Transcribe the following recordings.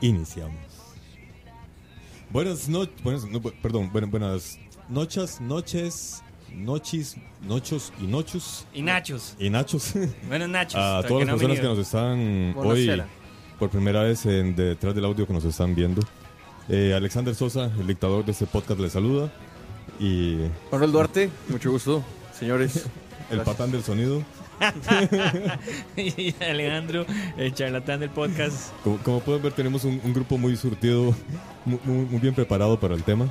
Iniciamos. Buenas noches, buenas, no, bu- perdón, buenas, buenas noches, noches, noches, nochos y nochos Y nachos. y nachos Buenos nachos. a todas las no personas que nos están hoy por primera vez en detrás del audio que nos están viendo. Eh, Alexander Sosa, el dictador de este podcast, le saluda y Manuel Duarte, mucho gusto, señores. el Gracias. patán del sonido. y Alejandro, el charlatán del podcast. Como, como pueden ver, tenemos un, un grupo muy surtido, mu- muy, muy bien preparado para el tema.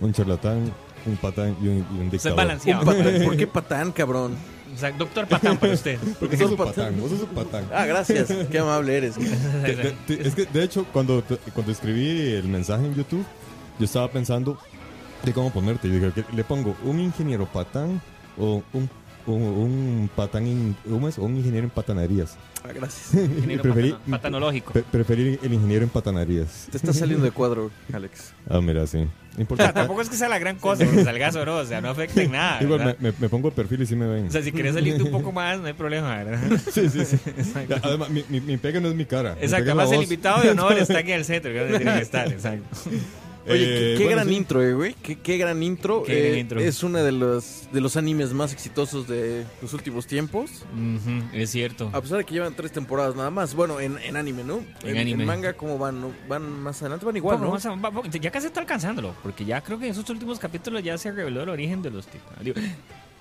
Un charlatán, un patán y un, y un dictador. balanceado. Patán, ¿Por qué patán, cabrón? O sea, doctor Patán para usted. Porque sos un patán, vos sos un patán. Ah, gracias, qué amable eres. De- de- de- es que, de hecho, cuando, cuando escribí el mensaje en YouTube, yo estaba pensando de cómo ponerte. Y dije, ¿qué- ¿le pongo un ingeniero patán o un, un, un patán, in- ¿cómo es? O un ingeniero en patanerías? Ah, gracias. Y preferí, patano- patanológico. pre- preferí el ingeniero en patanerías. Te está saliendo de cuadro, Alex. Ah, mira, sí. No O sea, importa. tampoco es que sea la gran cosa que salgas o no, o sea, no afecta en nada. Igual me, ¿verdad? me- me pongo el perfil y sí me ven. O sea, si querés salirte un poco más, no hay problema, ¿verdad? Sí, sí, sí. Además, mi, mi, mi pega no es mi cara. Exacto, además el invitado de honor está aquí en el centro, que es donde tiene que estar, exacto. Oye, Eh, qué, qué bueno, gran sí. intro, eh, güey. Qué, qué gran intro. Qué gran Eh, intro. Es uno de los, de los animes más exitosos de los últimos tiempos. Es cierto. A pesar de que llevan tres temporadas nada más. Bueno, en, en anime, ¿no? En anime. manga, ¿cómo van? ¿No? ¿Van más adelante? Van igual, ¿no? más a- va- va- ya casi está alcanzándolo, porque ya creo que en esos últimos capítulos ya se reveló el origen de los titanes.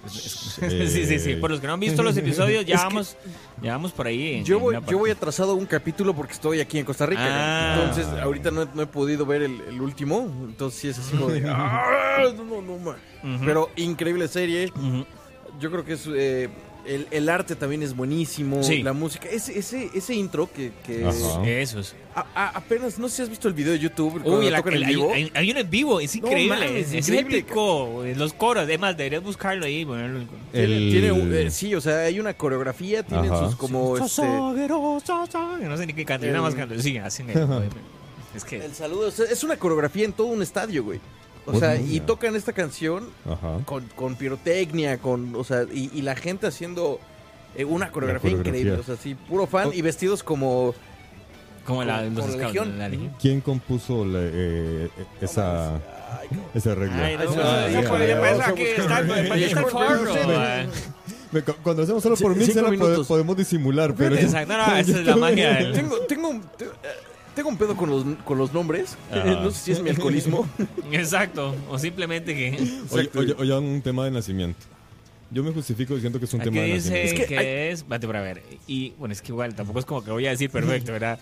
Sí, sí, sí. Por los que no han visto los episodios, ya vamos, ya vamos por ahí. en- Yo voy, yo voy atrasado un capítulo porque estoy aquí en Costa Rica. Ah. Entonces, ahorita no, he- no he podido ver el, el último. Entonces, sí es así como de. "Ah, no, no, no, ma". Ujú. Pero increíble serie. Yo creo que es. eh, el, el arte también es buenísimo. Sí. La música. Ese, ese, ese intro que. que. Eso es. a- a- apenas. No sé si has visto el video de YouTube. Uy, la- el- vivo. hay- hay uno en vivo, es No increíble. mames, es, es increíble, épico. Los coros, además, deberías buscarlo ahí. ponerlo en- Tiene, El- tiene un- eh, sí, o sea, hay una coreografía, tienen Ajá. sus como este, No sé ni qué canto, yo nada más canto. Sí, el- Es que. el saludo, o sea, es una coreografía en todo un estadio, güey. O sea, y tocan esta canción Ajá. con, con pirotecnia, con, o sea, y, y la gente haciendo eh, una coreografía, coreografía. increíble, o sea, sí, puro fan Oh. y vestidos como Como la, scouts, Legión. la Legión. ¿Quién compuso la- eh, eh, esa, Ay, cabrón. esa regla? Ay, no, Ay, no, Cuando hacemos solo por Sí, mí, podemos disimular, pero... Exacto, no, no, esa es la magia. del- Tengo, tengo, eh, tengo un pedo con los, con los nombres, no sé si es mi alcoholismo. Exacto, o simplemente que. Oye, oye, oye, un tema de nacimiento. Yo me justifico diciendo que es un Aquí tema de nacimiento. Es que, que es. Vate para ver. Y bueno, es que igual tampoco es como que voy a decir perfecto, ¿verdad?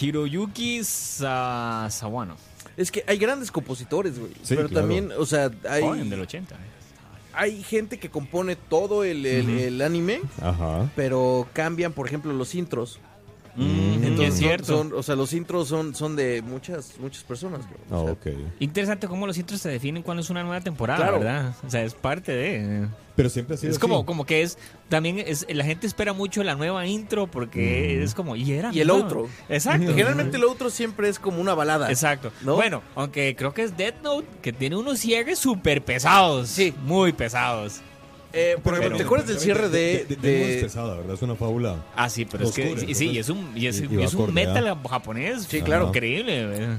Hiroyuki Sa- Sawano. Es que hay grandes compositores, güey. Sí, pero claro. también, o sea, hay, Joven del 80. ¿eh? hay gente que compone todo el, el- el anime, Ajá. pero cambian, por ejemplo, los intros. Mm, Entonces, es cierto. son- o sea, los intros son, son de muchas muchas personas. Ah, O sea, ok. Interesante cómo los intros se definen cuando es una nueva temporada, Claro. ¿verdad? O sea, es parte de. Pero siempre ha sido Es como, así. como que es. También es. La gente espera mucho la nueva intro porque Mm. es como. Y era. Y el outro. Exacto. Generalmente el otro siempre es como una balada. Exacto. ¿No? Bueno, aunque creo que es Death Note, que tiene unos cierres súper pesados. Sí. Muy pesados. Eh, por ejemplo, Pero- ¿te acuerdas del cierre de... De, de- de- de- es pesada, ¿verdad? Es una fábula. Ah, sí, pero es que. Sí, y es un, y es, y- y y va es un acorde, metal ¿ah? japonés. Sí, claro. Increíble, ¿verdad?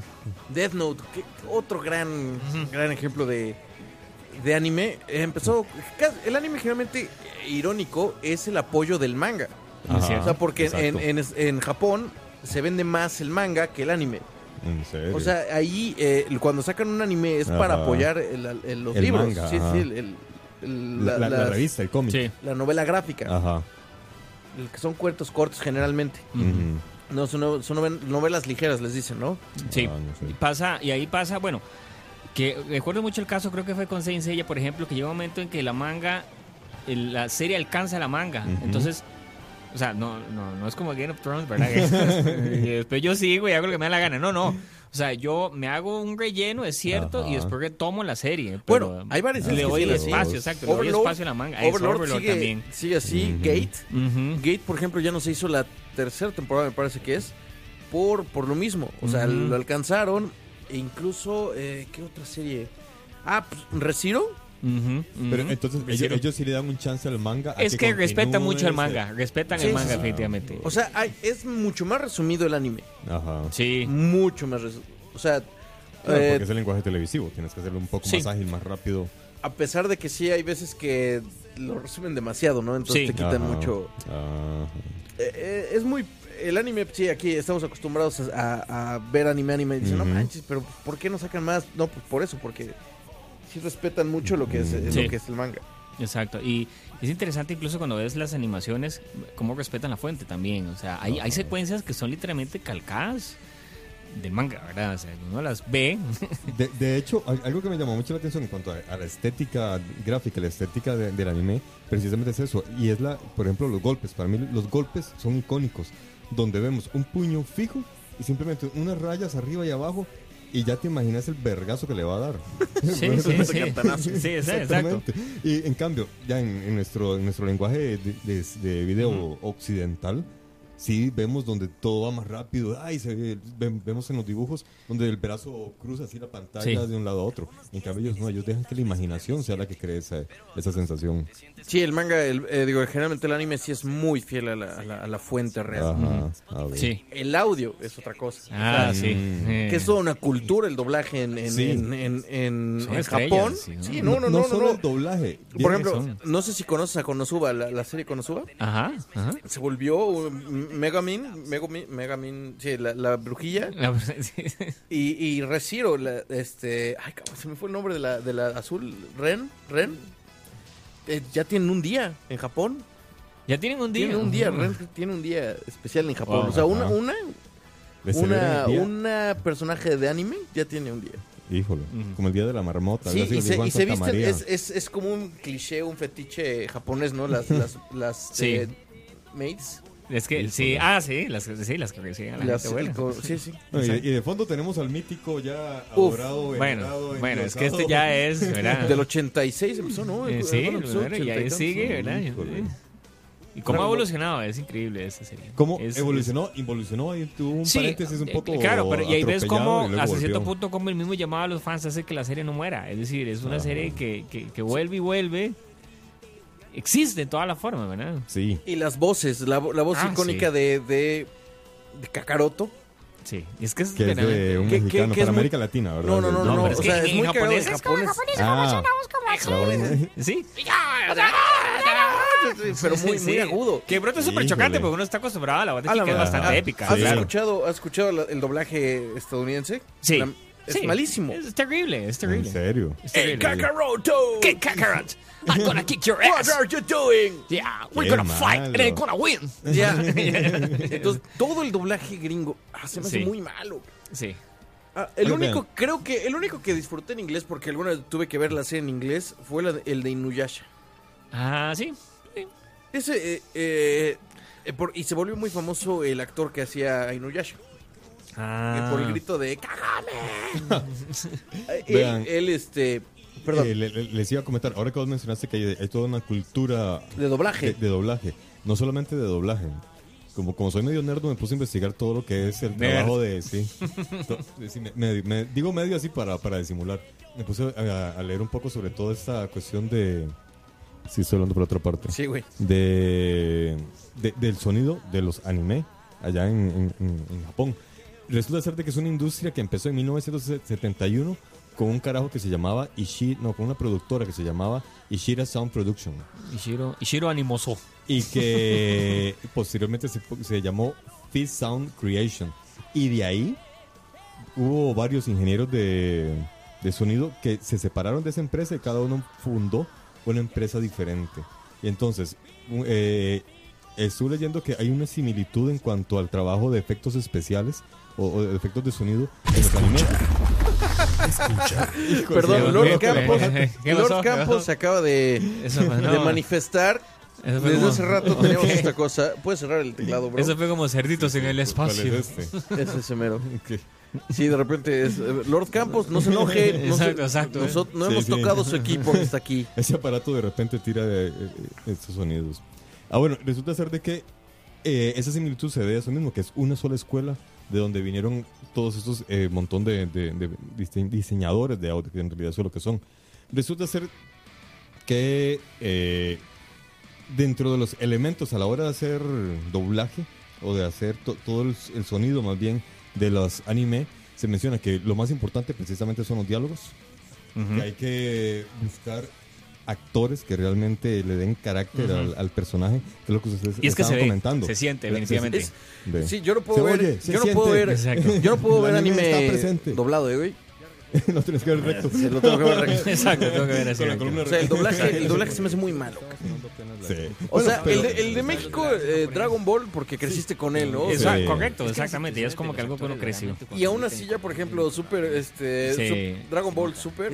Death Note? que- otro gran, gran ejemplo de... de anime empezó. El anime generalmente irónico es el apoyo del manga. Ajá, O sea, porque en, en, en Japón se vende más el manga que el anime. En serio. O sea, ahí eh, cuando sacan un anime es para apoyar el- el- los El libros. manga, sí, ajá. sí, el- la, revista, el cómic. Sí. la novela gráfica. Ajá. el que son cuentos cortos generalmente. No, son, novelas ligeras, les dicen, ¿no? Sí. Ah, no sé. Y pasa, y ahí pasa, bueno, que recuerdo mucho el caso, creo que fue con Saint Seiya, por ejemplo, que llega un momento en que la manga, el- la serie alcanza la manga. Entonces, o sea, no, no, no es como Game of Thrones, ¿verdad? después yo sigo y hago lo que me da la gana. No, no. O sea, yo me hago un relleno, es cierto, Ajá. y después retomo la serie. pero Bueno, hay varias series Le doy espacio, exacto. Le doy espacio a la manga. Overlord, Overlord sigue, también. sigue así. Gate. Gate, por ejemplo, ya no se hizo la tercera temporada, me parece que es, por, por lo mismo. O sea, lo alcanzaron. E incluso, eh, ¿qué otra serie? Ah, pues, ¿Resiro? Pero entonces ellos, sí le dan un chance al manga. a Es que respetan continúe mucho el manga. Respetan Sí, el sí, manga, sí. definitivamente. O sea, hay- es mucho más resumido el anime. Ajá. Sí. Mucho más resumido. O sea, Claro, eh, porque es el lenguaje televisivo. Tienes que hacerlo un poco Sí. más ágil, más rápido. a pesar de que sí hay veces que lo resumen demasiado, ¿no? Entonces Sí. te quitan Ajá. mucho... Ajá. Eh, eh, es muy... El anime, sí, aquí estamos acostumbrados a, a- a ver anime, anime. Y dicen, no manches, pero ¿por qué no sacan más? No, pues por eso, porque sí respetan mucho lo que es, eh, Sí. lo que es el manga. Exacto, y es interesante incluso cuando ves las animaciones, cómo respetan la fuente también. O sea, hay, hay secuencias que son literalmente calcadas del manga, ¿verdad? O sea, uno las ve. De, de hecho, al- algo que me llamó mucho la atención en cuanto a, a la estética gráfica, la estética de- del anime, precisamente es eso. Y es la, por ejemplo, los golpes. Para mí los golpes son icónicos. Donde vemos un puño fijo y simplemente unas rayas arriba y abajo y ya te imaginas el vergazo que le va a dar. Sí, sí, sí. cartanazo. Sí, sí, exacto. Y en cambio, ya en, en nuestro, en nuestro lenguaje de, de- de video occidental, sí vemos donde todo va más rápido. Ay, se ve- ve- vemos en los dibujos donde el brazo cruza así la pantalla Sí. de un lado a otro. En cambio, ellos no, ellos dejan que la imaginación sea la que cree esa, esa sensación. Sí, el manga, el, eh, digo, generalmente el anime sí es muy fiel a la, a la- a la fuente real. Ajá. Sí. El audio es otra cosa. Ah, sí. Que es toda una cultura el doblaje en, en, Sí. en, en- Japón. sí, ¿no? Sí, no, no, no, no. solo no. el doblaje. Por ejemplo, son. no sé si conoces a Konosuba, la, la serie Konosuba. Ajá, ajá. Se volvió Megamin, Megamin, Megamin, sí, la, la brujilla. Y, y Resiro, este, ay, cabrón, se me fue el nombre de la, de la azul, Ren, Ren. Eh, ya tienen un día en Japón. Ya tienen un día. Tienen un día. Ren tiene un día especial en Japón. Wow. o sea, una, una, una, una personaje de anime ya tiene un día. Híjole, como el día de la marmota. Sí, y se, y se visten, es, es, es como un cliché, un fetiche japonés, ¿no? Las, las, las Sí. eh, maids. Es que, sí, ah, sí, las, sí, las que a la Las, gente sí, sí. No, y, y de fondo tenemos al mítico ya Uf. adorado, Bueno, venerado, bueno, es que este ya es, ¿verdad? Del 86 empezó, ¿no? Eh, El- sí, el- el- bueno, y 80 ahí sigue, ¿no? ¿verdad? ¿Y cómo ha evolucionado? Es increíble esa serie. ¿Cómo Es- evolucionó? Involucionó y tuvo un Sí, paréntesis un eh, poco. Claro, pero y ahí ves cómo hasta volvió. cierto punto como el mismo llamado a los fans hace que la serie no muera. Es decir, es una Ajá. serie que, que, que vuelve y vuelve. Existe en toda la forma, ¿verdad? Sí. Y las voces, la, la voz Ah, icónica sí. de, de, de Kakaroto. Sí. Y es que es, Que es de un Que- que- mexicano que es para muy- América Latina, ¿verdad? No, no, no, No, no. o que sea, es muy japonés es japonés. Ah, claro. Sí. Pero muy, Sí. muy agudo. Que pronto es súper chocante porque uno está acostumbrado a la voz Kika, es bastante épica. ¿Has, escuchado, ¿Has escuchado el doblaje estadounidense? Sí. Es Sí. malísimo. Es terrible, es En terrible. serio. Es ¡Hey, terrible. Kakaroto! ¿Qué Kakarot? I'm gonna kick your What ass. are you doing? Yeah, we're Qué gonna fight and malo. I'm gonna win. Ya. Entonces, todo el doblaje gringo ah, se me hace Sí. muy malo. Sí. Ah, el único, creo que el único que disfruté en inglés, porque alguna vez tuve que ver la serie en inglés, fue la de- el de Inuyasha. Ah, sí. Ese, eh, eh, eh, por- y se volvió muy famoso el actor que hacía Inuyasha. Ah. eh, por el grito de ¡Cágame! Eh, él, este. Perdón, Eh, le- le- les iba a comentar, ahora que vos mencionaste que hay, hay toda una cultura de doblaje. de, de doblaje, no solamente de doblaje. Como, como soy medio nerd, me puse a investigar todo lo que es el Nerd. trabajo de... Sí, me- me- digo medio así para, para disimular. Me puse a, a leer un poco sobre toda esta cuestión de... Sí, estoy hablando por otra parte. Sí, güey. de, de- del sonido de los anime allá en- en Japón. Resulta ser de que es una industria que empezó en 1971 con un carajo que se llamaba Ishiro, no, con una productora que se llamaba Ishira Sound Production. Ishiro, Ishiro Animoso. Y que posteriormente se, se llamó Fizz Sound Creation. Y de ahí hubo varios ingenieros de, de sonido que se separaron de esa empresa y cada uno fundó una empresa diferente. Y entonces, eh, estuve leyendo que hay una similitud en cuanto al trabajo de efectos especiales o, o de efectos de sonido en los animes. Escucha. Perdón, Lord ¿qué- Campos, qué Lord? Campos se acaba de, Eso fue, no, de manifestar. eso Desde como- hace rato teníamos esta cosa. Puedes cerrar el teclado, bro. Eso fue como cerditos en el ¿Cuál espacio. es este? Es ese mero. ¿Qué? Sí, de repente es eh, Lord Campos, no se enoje. No, se- Exacto, exacto, noso- no Sí, hemos sí. tocado su equipo que está aquí. Ese aparato de repente tira eh, eh, estos sonidos. Ah, bueno, resulta ser de que eh, esa similitud se debe a eso mismo, que es una sola escuela de donde vinieron todos estos eh, montón de, de- de dise- diseñadores de audio, que en realidad eso es lo que son. Resulta ser que eh, dentro de los elementos a la hora de hacer doblaje o de hacer to- todo el, el sonido más bien de los anime, se menciona que lo más importante precisamente son los diálogos que hay que buscar actores que realmente le den carácter al, al personaje, que es lo que ustedes Y es que se ve, comentando. se siente, definitivamente. Sí, yo no Se puedo ver. oye, se yo no puedo ver. Yo no puedo ver anime doblado, ¿eh, güey? no tienes que ver recto. Se lo tengo que ver. recto. Exacto, tengo que ver así. Con la columna O sea, el doblaje, el doblaje se me hace muy malo. Sí. O sea, el, de, el de México, eh, Dragon Ball, porque creciste con él, ¿no? Exacto, Sí. correcto, exactamente. Y es como que algo que uno creció. y aún así ya, por ejemplo, Super, este, Sí. Sup- Dragon Ball Super,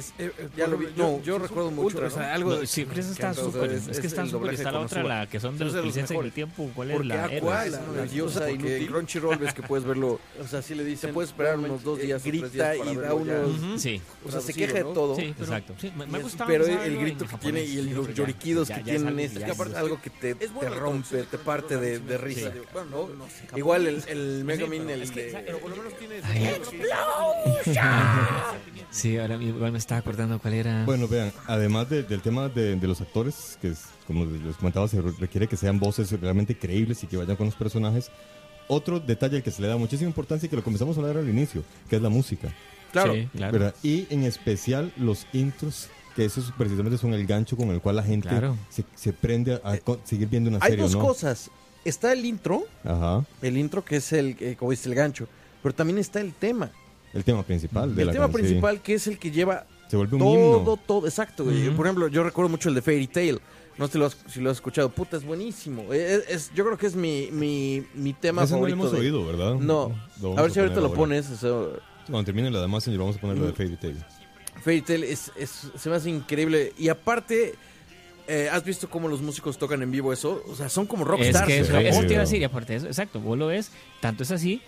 ya lo vi. No, yo recuerdo mucho, o sea, algo No, sí, pero esa está que entonces súper. es- Es que es está el súper. doblaje Está la con otra, la que son de los licencias del mejores. tiempo. ¿Cuál es Porque la Aqua, Era? la, la diosa, porque Crunchyroll ves que puedes verlo. O sea, sí le dicen. Puedes esperar unos dos días, grita y da unos. Sí, O sea, se queja de todo. sí, exacto. Sí, me, me gustaba Pero el grito que tiene y el- los lloriquidos ya- que es tienen algo es, algo que te, te rompe, te parte de, de risa. Sí. Bueno, no, igual el, el Megamin, el de... Ay. Sí, ahora igual me estaba acordando cuál era. Bueno, vean, además de- del tema de, de los actores, que es, como les comentaba, se requiere que sean voces realmente creíbles y que vayan con los personajes. Otro detalle al que se le da muchísima importancia y que lo comenzamos a hablar al inicio, que es la música. Claro. Sí, claro. ¿verdad? Y en especial los intros, que esos precisamente son el gancho con el cual la gente Claro. se, se prende a, co- seguir viendo una Hay serie, dos ¿no? cosas. Está el intro, Ajá. el intro que es el, eh, como dice, el gancho. Pero también está el tema. El tema principal de El la tema principal que es el que lleva Se vuelve un todo, himno. todo. Exacto. Por ejemplo, yo recuerdo mucho el de Fairy Tail. No sé si lo has, si lo has escuchado. Puta, es buenísimo. Eh, Es, es- yo creo que es mi, mi, mi tema Ese no lo favorito. hemos de- oído, ¿verdad? No. A ver si ahorita lo pones. eso- Cuando termine la demás, señor, vamos a poner lo de. Fairy Tail. Fairy Tail es, es- se me hace increíble. Y aparte, eh, ¿has visto cómo los músicos tocan en vivo eso? O sea, son como Es rockstars. que en eso, Japón. eso te iba a decir, y aparte de eso, exacto, vos lo ves, tanto es así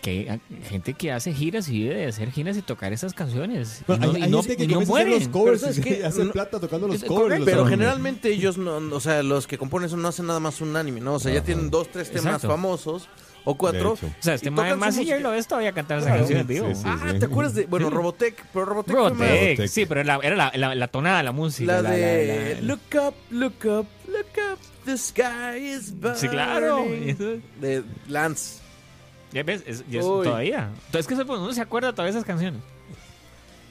que hay gente que hace giras y vive de hacer giras y tocar esas canciones. Y no, hay, y hay no- gente que y no los covers Pero ¿sabes y qué? hace No- plata tocando los Es covers. correcto, los Pero generalmente ellos no, o sea, los que componen eso no hacen nada más un anime, ¿no? O sea, ya tienen dos, tres temas Exacto. famosos o cuatro. De. O sea, este su más y música. lo ves todavía cantar esa Claro. canción en vivo. Sí, sí. Ah, ¿te acuerdas de, bueno. Robotech, pero Robotech, más- Robotech, sí, pero era, era la, la, la tonada, la música. la la- de la- la- Look up, look up, look up, the sky is burning. Sí, claro. De Lance. Ya ves, es, y es todavía. Es que uno se acuerda todavía de esas canciones.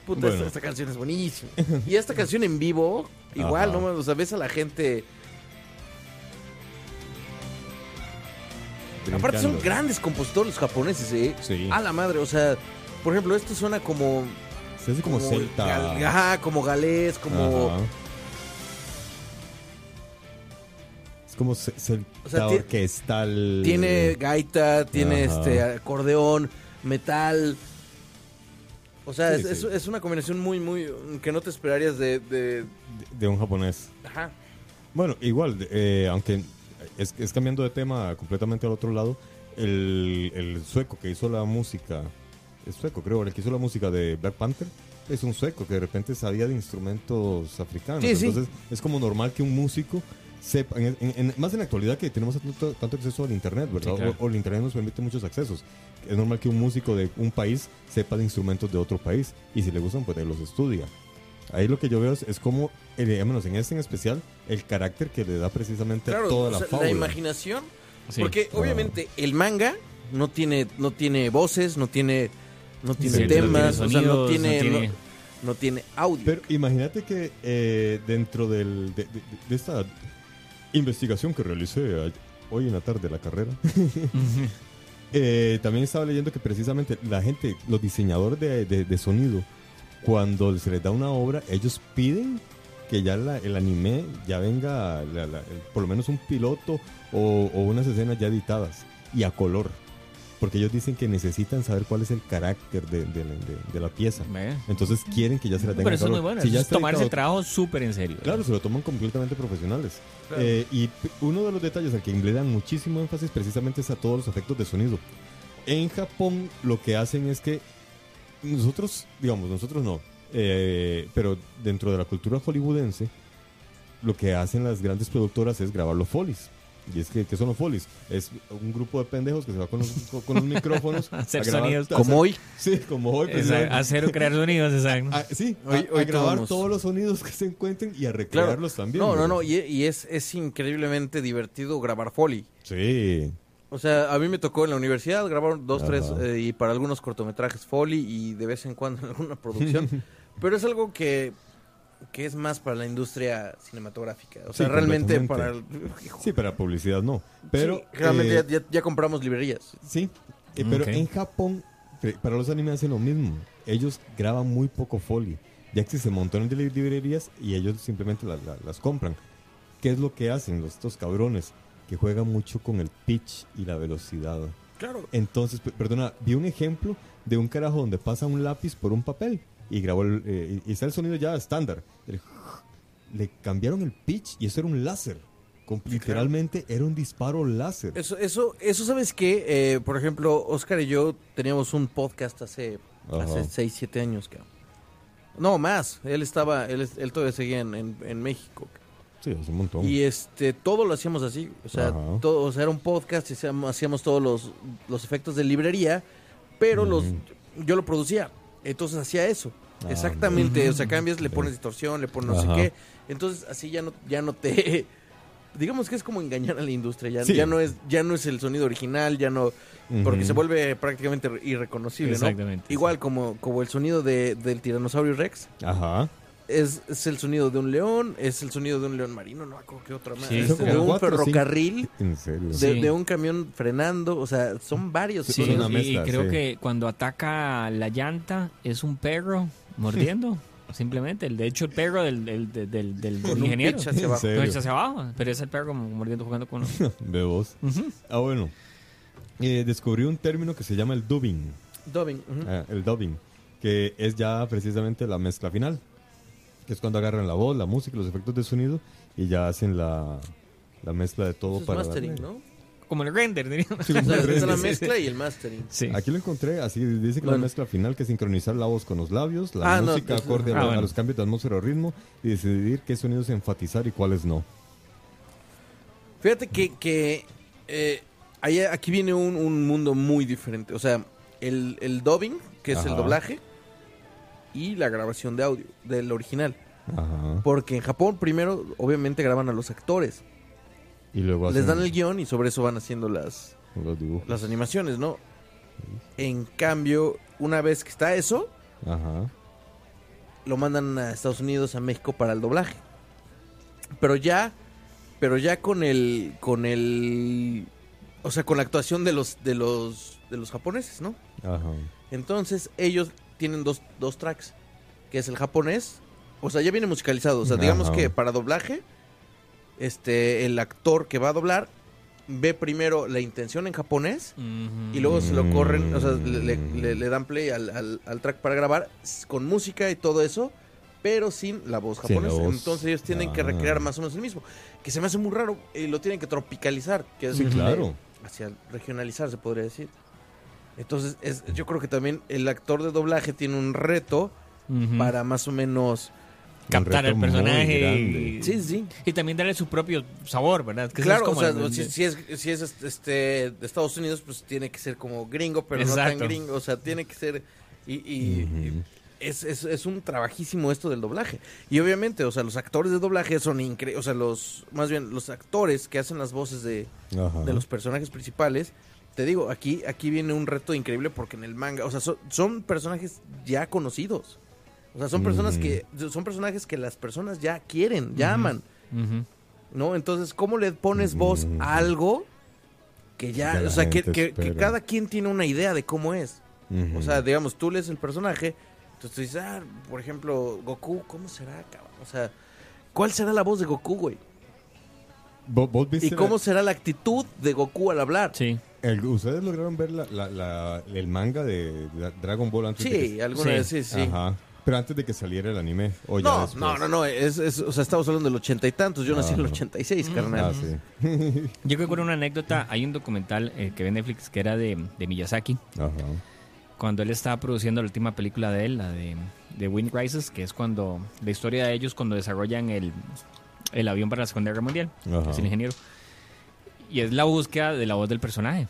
Puta, Bueno. esta, esta canción es buenísima. Y esta canción en vivo, igual, Ajá. ¿no? O sea, ves a la gente. Aparte son grandes compositores japoneses, ¿eh? Sí. A la madre, o sea, por ejemplo, esto suena como. Se hace como, celta. gal- ajá, como galés, como. Ajá. Como ce- celta O sea, orquestal. Tiene gaita, tiene Ajá. este acordeón, metal. O sea, Sí, es, sí. es- es una combinación muy, muy. que no te esperarías de. de- de, de un japonés. ajá. Bueno, igual, eh, aunque es, es cambiando de tema completamente al otro lado, el, el sueco que hizo la música, es sueco creo, el que hizo la música de Black Panther, es un sueco que de repente sabía de instrumentos africanos. Sí, sí. Entonces es como normal que un músico sepa, en- en- en- más en la actualidad que tenemos tanto, tanto acceso al Internet, ¿verdad? Sí, claro. o, o el Internet nos permite muchos accesos. Es normal que un músico de un país sepa de instrumentos de otro país y si le gustan, pues él los estudia. Ahí lo que yo veo es, es como, eh, menos en este en especial, el carácter que le da precisamente Claro, a toda o la sea, fábula. imaginación. Sí. Porque Ah. obviamente el manga no tiene, no tiene voces, no tiene, no tiene Sí, no temas, tiene o sea, no sonidos, tiene, no tiene- no- no tiene audio. Pero imagínate que eh, dentro del, de, de- de esta investigación que realicé hoy en la tarde de la carrera, eh, también estaba leyendo que precisamente la gente, los diseñadores de, de- de sonido, cuando se les da una obra, ellos piden que ya la- el anime ya venga, la- por lo menos un piloto o, o unas escenas ya editadas y a color. Porque ellos dicen que necesitan saber cuál es el carácter de, de la- de- de la pieza. Entonces quieren que ya se la tengan Pero eso es muy bueno. Si ya es está tomar ese editado- trabajo súper en serio. Claro, se lo toman completamente profesionales. Eh, y uno de los detalles al que le dan muchísimo énfasis precisamente es a todos los efectos de sonido. En Japón lo que hacen es que nosotros, digamos, nosotros no, eh, pero dentro de la cultura hollywoodense, lo que hacen las grandes productoras es grabar los folies. Y es que, ¿qué son los folies? Es un grupo de pendejos que se va con los, con los micrófonos Hacer a grabar- sonidos. a Como hoy. Sí, como hoy. Exacto. Hacer o crear sonidos, exacto. Ah, sí, a- Hoy- a, hoy grabar todos los sonidos que se encuentren y a recrearlos también. No, no, no. Y, y es, es increíblemente divertido grabar Foley. Sí. O sea, a mí me tocó en la universidad grabar dos, Ajá. tres, eh, y para algunos cortometrajes Foley y de vez en cuando en alguna producción. Pero es algo que, que es más para la industria cinematográfica. O sea, Sí, realmente para... El, Sí, para publicidad no. Pero Sí, realmente eh, ya, ya- compramos librerías. sí, eh, pero Ok. en Japón pre- para los animes hacen lo mismo. Ellos graban muy poco foley. Ya existen montones de li- librerías y ellos simplemente la- la- las compran. ¿Qué es lo que hacen los, estos cabrones? Que juegan mucho con el pitch y la velocidad. Claro. Entonces, pe- perdona, vi un ejemplo de un carajo donde pasa un lápiz por un papel y grabó el, eh, y y está el sonido ya estándar. El le cambiaron el pitch y eso era un láser. Literalmente era un disparo láser. Eso, eso, eso ¿sabes qué? Eh, por ejemplo, Oscar y yo teníamos un podcast hace, Ajá. hace 6, 7 años, cabrón. No, más. Él estaba, él, él todavía seguía en, en- en México. Sí, es un montón. Y este, todo lo hacíamos así. O sea, Ajá. todo, o sea, era un podcast y hacíamos, hacíamos todos los, los efectos de librería, pero los yo lo producía. Entonces hacía eso. Exactamente. O sea, cambias, le pones distorsión, le pones no Ajá. sé qué. Entonces, así ya no, ya no te. Digamos que es como engañar a la industria. Ya, Sí. ya no es, ya no es el sonido original, ya no. Porque Ujú. se vuelve prácticamente irreconocible, ¿no? Exactamente, Igual como, como el sonido de, del tiranosaurio Rex. Ajá. Es, es el sonido de un león, es el sonido de un león marino, no me acuerdo qué otra más. Sí, son de como un cuatro o cinco. ferrocarril, En serio. de, Sí. de un camión frenando, o sea, son varios Sí, una y- mezcla, y creo sí. que cuando ataca la llanta es un perro mordiendo. Simplemente, el, de hecho el perro del, del, del, del- del Con un ingeniero. pitch hacia ¿En abajo. es hacia abajo, pero es el perro como mordiendo jugando con uno. Ve vos. Ah, bueno. Eh, descubrí un término que se llama el dubbing. Dubbing, ujú. Ah, el dubbing. Que es ya precisamente la mezcla final. Que es cuando agarran la voz, la música, los efectos de sonido y ya hacen la, la mezcla de todo Eso es para. mastering, darle- ¿no? Como el render, diríamos. Sí, O como sea, el es la mezcla y el mastering. Sí. Aquí lo encontré, así dice que la mezcla final que es sincronizar la voz con los labios, la Ah, no, música acorde a, Ah, la- a bueno. los cambios de atmósfera o ritmo y decidir qué sonidos enfatizar y cuáles no. Fíjate que, que eh, ahí- aquí viene un, un mundo muy diferente. O sea, el, el dubbing, que es el doblaje, y la grabación de audio del original. Ajá. Porque en Japón primero, obviamente, graban a los actores. Y luego Les dan el guion y sobre eso van haciendo las, los las animaciones, ¿no? En cambio, una vez que está eso, Ajá. lo mandan a Estados Unidos, a México para el doblaje. Pero ya, pero ya con el, con el, o sea, con la actuación de los, de los, de los japoneses, ¿no? Ajá. Entonces ellos tienen dos, dos tracks, que es el japonés, o sea, ya viene musicalizado, o sea, Ajá. digamos que para doblaje, este, el actor que va a doblar ve primero la intención en japonés y luego se lo corren, o sea, le, le- le- le dan play al, al- al track para grabar con música y todo eso, pero sin la voz la japonesa. voz. Entonces ellos tienen que Ah. recrear más o menos el mismo, que se me hace muy raro, y lo tienen que tropicalizar, que es Sí, claro. hacia regionalizar, se podría decir. Entonces, es, yo creo que también el actor de doblaje tiene un reto para más o menos... captar muy personaje y, Sí, sí. y también darle su propio sabor, ¿verdad? Que Claro, es como o sea, el- si, si es, si es este, de Estados Unidos, pues tiene que ser como gringo, pero no tan gringo. O sea, tiene que ser... Y, y- es, es, es un trabajísimo esto del doblaje. Y obviamente, o sea, los actores de doblaje son increíbles. O sea, los... Más bien, los actores que hacen las voces de, Ajá. de los personajes principales. Te digo, aquí, aquí viene un reto increíble porque en el manga, o sea, son personajes ya conocidos. O sea, son personas Mm. que son personajes que las personas ya quieren, ya aman. ¿no? Entonces, ¿cómo le pones voz a algo que ya, Que o sea, que, que- cada quien tiene una idea de cómo es? O sea, digamos, tú lees el personaje, entonces tú dices, ah, por ejemplo, Goku, ¿cómo será, cabrón? O sea, ¿cuál será la voz de Goku, güey? ¿Vos, vos viste ¿Y cómo será la actitud de Goku al hablar? Sí. el- ¿Ustedes lograron ver la, la- la- el manga de, de Dragon Ball antes de Sí, que... alguna Sí. vez sí, sí. Ajá. Pero antes de que saliera el anime. O ya No, después. no, no, no, es, es- o sea, estamos hablando del ochenta y tantos, yo nací en el Ajá. 86, Ah, carnal. sí. Yo recuerdo una anécdota, hay un documental eh, que ve Netflix que era de, de Miyazaki, Ajá. cuando él estaba produciendo la última película de él, la de, de Wind Rises, que es cuando la historia de ellos cuando desarrollan el, el avión para la Segunda Guerra Mundial, Ajá. es el ingeniero. Y es la búsqueda de la voz del personaje.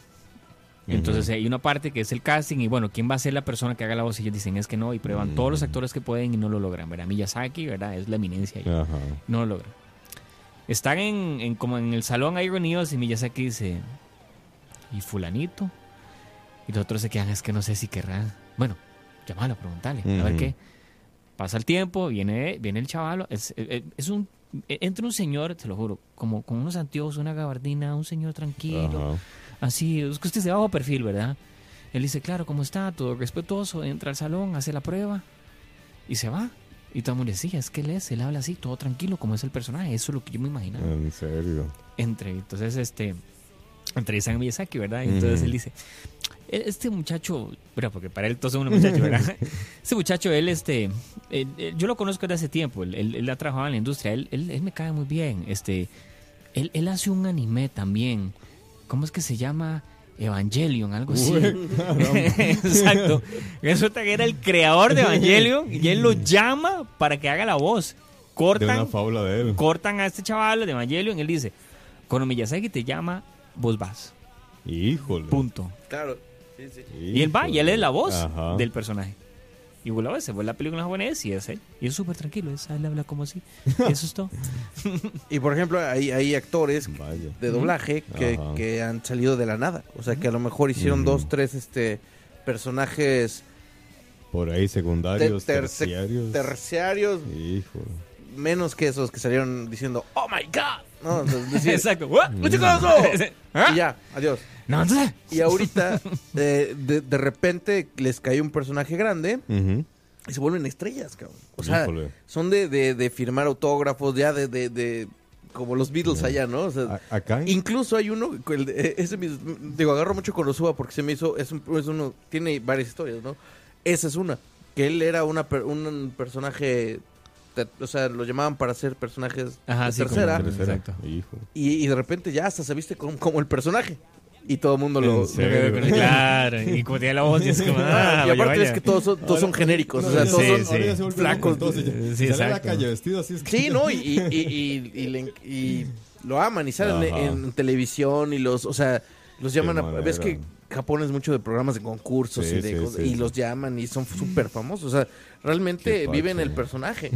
Entonces hay una parte que es el casting y bueno, ¿quién va a ser la persona que haga la voz? Y ellos dicen es que no y prueban todos los actores que pueden y no lo logran, ¿verdad? Miyazaki, ¿verdad? Es la eminencia ahí. No lo logran. Están en, en- como en el salón ahí reunidos y Miyazaki dice, ¿y fulanito? Y los otros se quedan, es que no sé si querrán. Bueno, llámalo, preguntarle, a ver qué. Pasa el tiempo, viene, viene el chavalo, es, es- es un... Entra un señor, te lo juro, como con unos anteojos, una gabardina, un señor tranquilo, Ajá. Así, es que usted es de bajo perfil, ¿verdad? Él dice, claro, ¿cómo está? Todo respetuoso, entra al salón, hace la prueba y se va. Y todo el mundo decía, es que él es, él habla así, todo tranquilo, como es el personaje. Eso es lo que yo me imaginaba. En serio. Entre, entonces, este, entrevistan a Miyazaki, ¿verdad? Entonces él dice, "E- este muchacho, bueno, porque para él todos son unos muchachos, ¿verdad? este muchacho, él, este, él- él- yo lo conozco desde hace tiempo, él, él, ha trabajado en la industria, él, él, él me cae muy bien, este, él, él hace un anime también, ¿cómo es que se llama? Evangelion, algo así. Exacto. Resulta que era el creador de Evangelion y él lo llama para que haga la voz. De una Cortan, fábula de él. cortan a este chaval de Evangelion y él dice, cuando Miyazaki te llama, vos vas. Híjole. Punto. Claro, sí, sí. Y él va y él es la voz Ajá. del personaje. Y vos la ves, se ve la película japonés y es él. Y es súper tranquilo, es, él habla como así. Eso es todo. Y por ejemplo, hay, hay actores Vaya. de doblaje que, que han salido de la nada. O sea, que a lo mejor hicieron dos, tres este personajes Por ahí secundarios, terciarios. terciarios, Híjole. menos que esos que salieron diciendo, oh my god. No, decir, Exacto. ¿What? "Mucho caso". ¿Ah? Y ya, adiós. No. Y ahorita, eh, de, de repente, les cae un personaje grande y se vuelven estrellas, cabrón. O sea, Híjole. son de, de, de firmar autógrafos, ya de, de, de- como los Beatles allá, ¿no? O sea, Acá. Incluso hay uno, el de- ese digo, agarro mucho con Konosuba porque se me hizo, es, un- es uno, tiene varias historias, ¿no? Esa es una, que él era una per- un personaje, te- o sea, lo llamaban para ser personajes Ajá, de sí, tercera. Exacto. Y, y de repente ya hasta se viste como, como el personaje, y todo el mundo lo... Claro, y como tiene la voz, y es como. Ah, y aparte vaya. es que todos son, todos son genéricos, o sea, todos sí, son sí. Flacos. Sí, sale a la calle vestido así es que... Sí, ¿no? Y, y, y, y- y le- y lo aman y salen en, televisión y los, o sea, los llaman a... Ves que Japón es mucho de programas de concursos Sí, y, de sí, cosas, sí, y sí. los llaman y son súper famosos. O sea, realmente viven el personaje.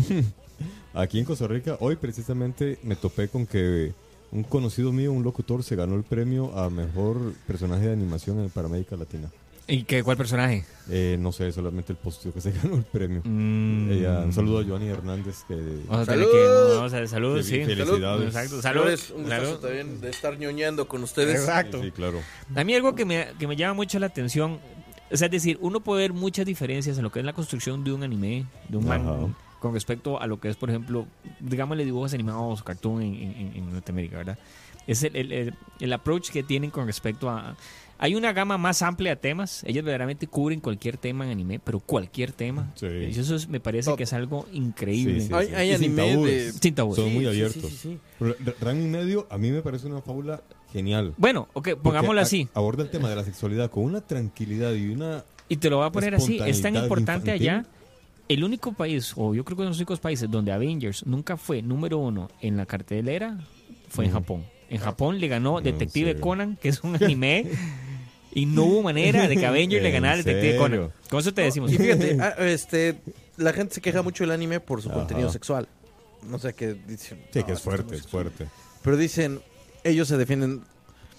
Aquí en Costa Rica, hoy precisamente me topé con que un conocido mío, un locutor, se ganó el premio a mejor personaje de animación en- para América Latina. ¿Y qué, cuál personaje? Eh, no sé, solamente el posteo que se ganó el premio. Mm. Ella- un saludo a Joanny Hernández, que Vamos a tener que. Vamos a ver, salud, Fel- sí. felicidades. Exacto, salud. Señores, un gustazo también de estar ñoñando con ustedes. Exacto. Sí, sí, claro. A mí algo que me, que me llama mucho la atención, o sea, es decir, uno puede ver muchas diferencias en lo que es la construcción de un anime, de un manga, Ajá. Con respecto a lo que es, por ejemplo, digámosle dibujos animados o cartoon en, en- en Norteamérica, ¿verdad? Es el, el- el- el approach que tienen con respecto a... Hay una gama más amplia de temas, ellos verdaderamente cubren cualquier tema en anime, pero cualquier tema. Sí. Y eso es- me parece Todo. que es algo increíble. Sí, sí, Hay, sí. hay Y sin anime tabúes. de... Sin tabúes. Son muy abiertos. sí, sí, sí. Pero R- Ranma y medio a mí me parece una fábula genial. Bueno, ok, pongámoslo así. Aborda el tema de la sexualidad con una tranquilidad y una... Y te lo voy a poner así, es tan importante infantil. allá. El único país, o yo creo que uno de los únicos países donde Avengers nunca fue número uno en la cartelera fue en. Japón. En Japón le ganó Detective. Conan, que es un anime, y no hubo manera de que Avengers le ¿En ganara Detective serio? Conan. Con eso te decimos. Y fíjate, ah, este, la gente se queja mucho del anime por su Ajá. contenido sexual. No sé qué dicen. Sí, "No, que es fuerte, es sexual". fuerte. Pero dicen, ellos se defienden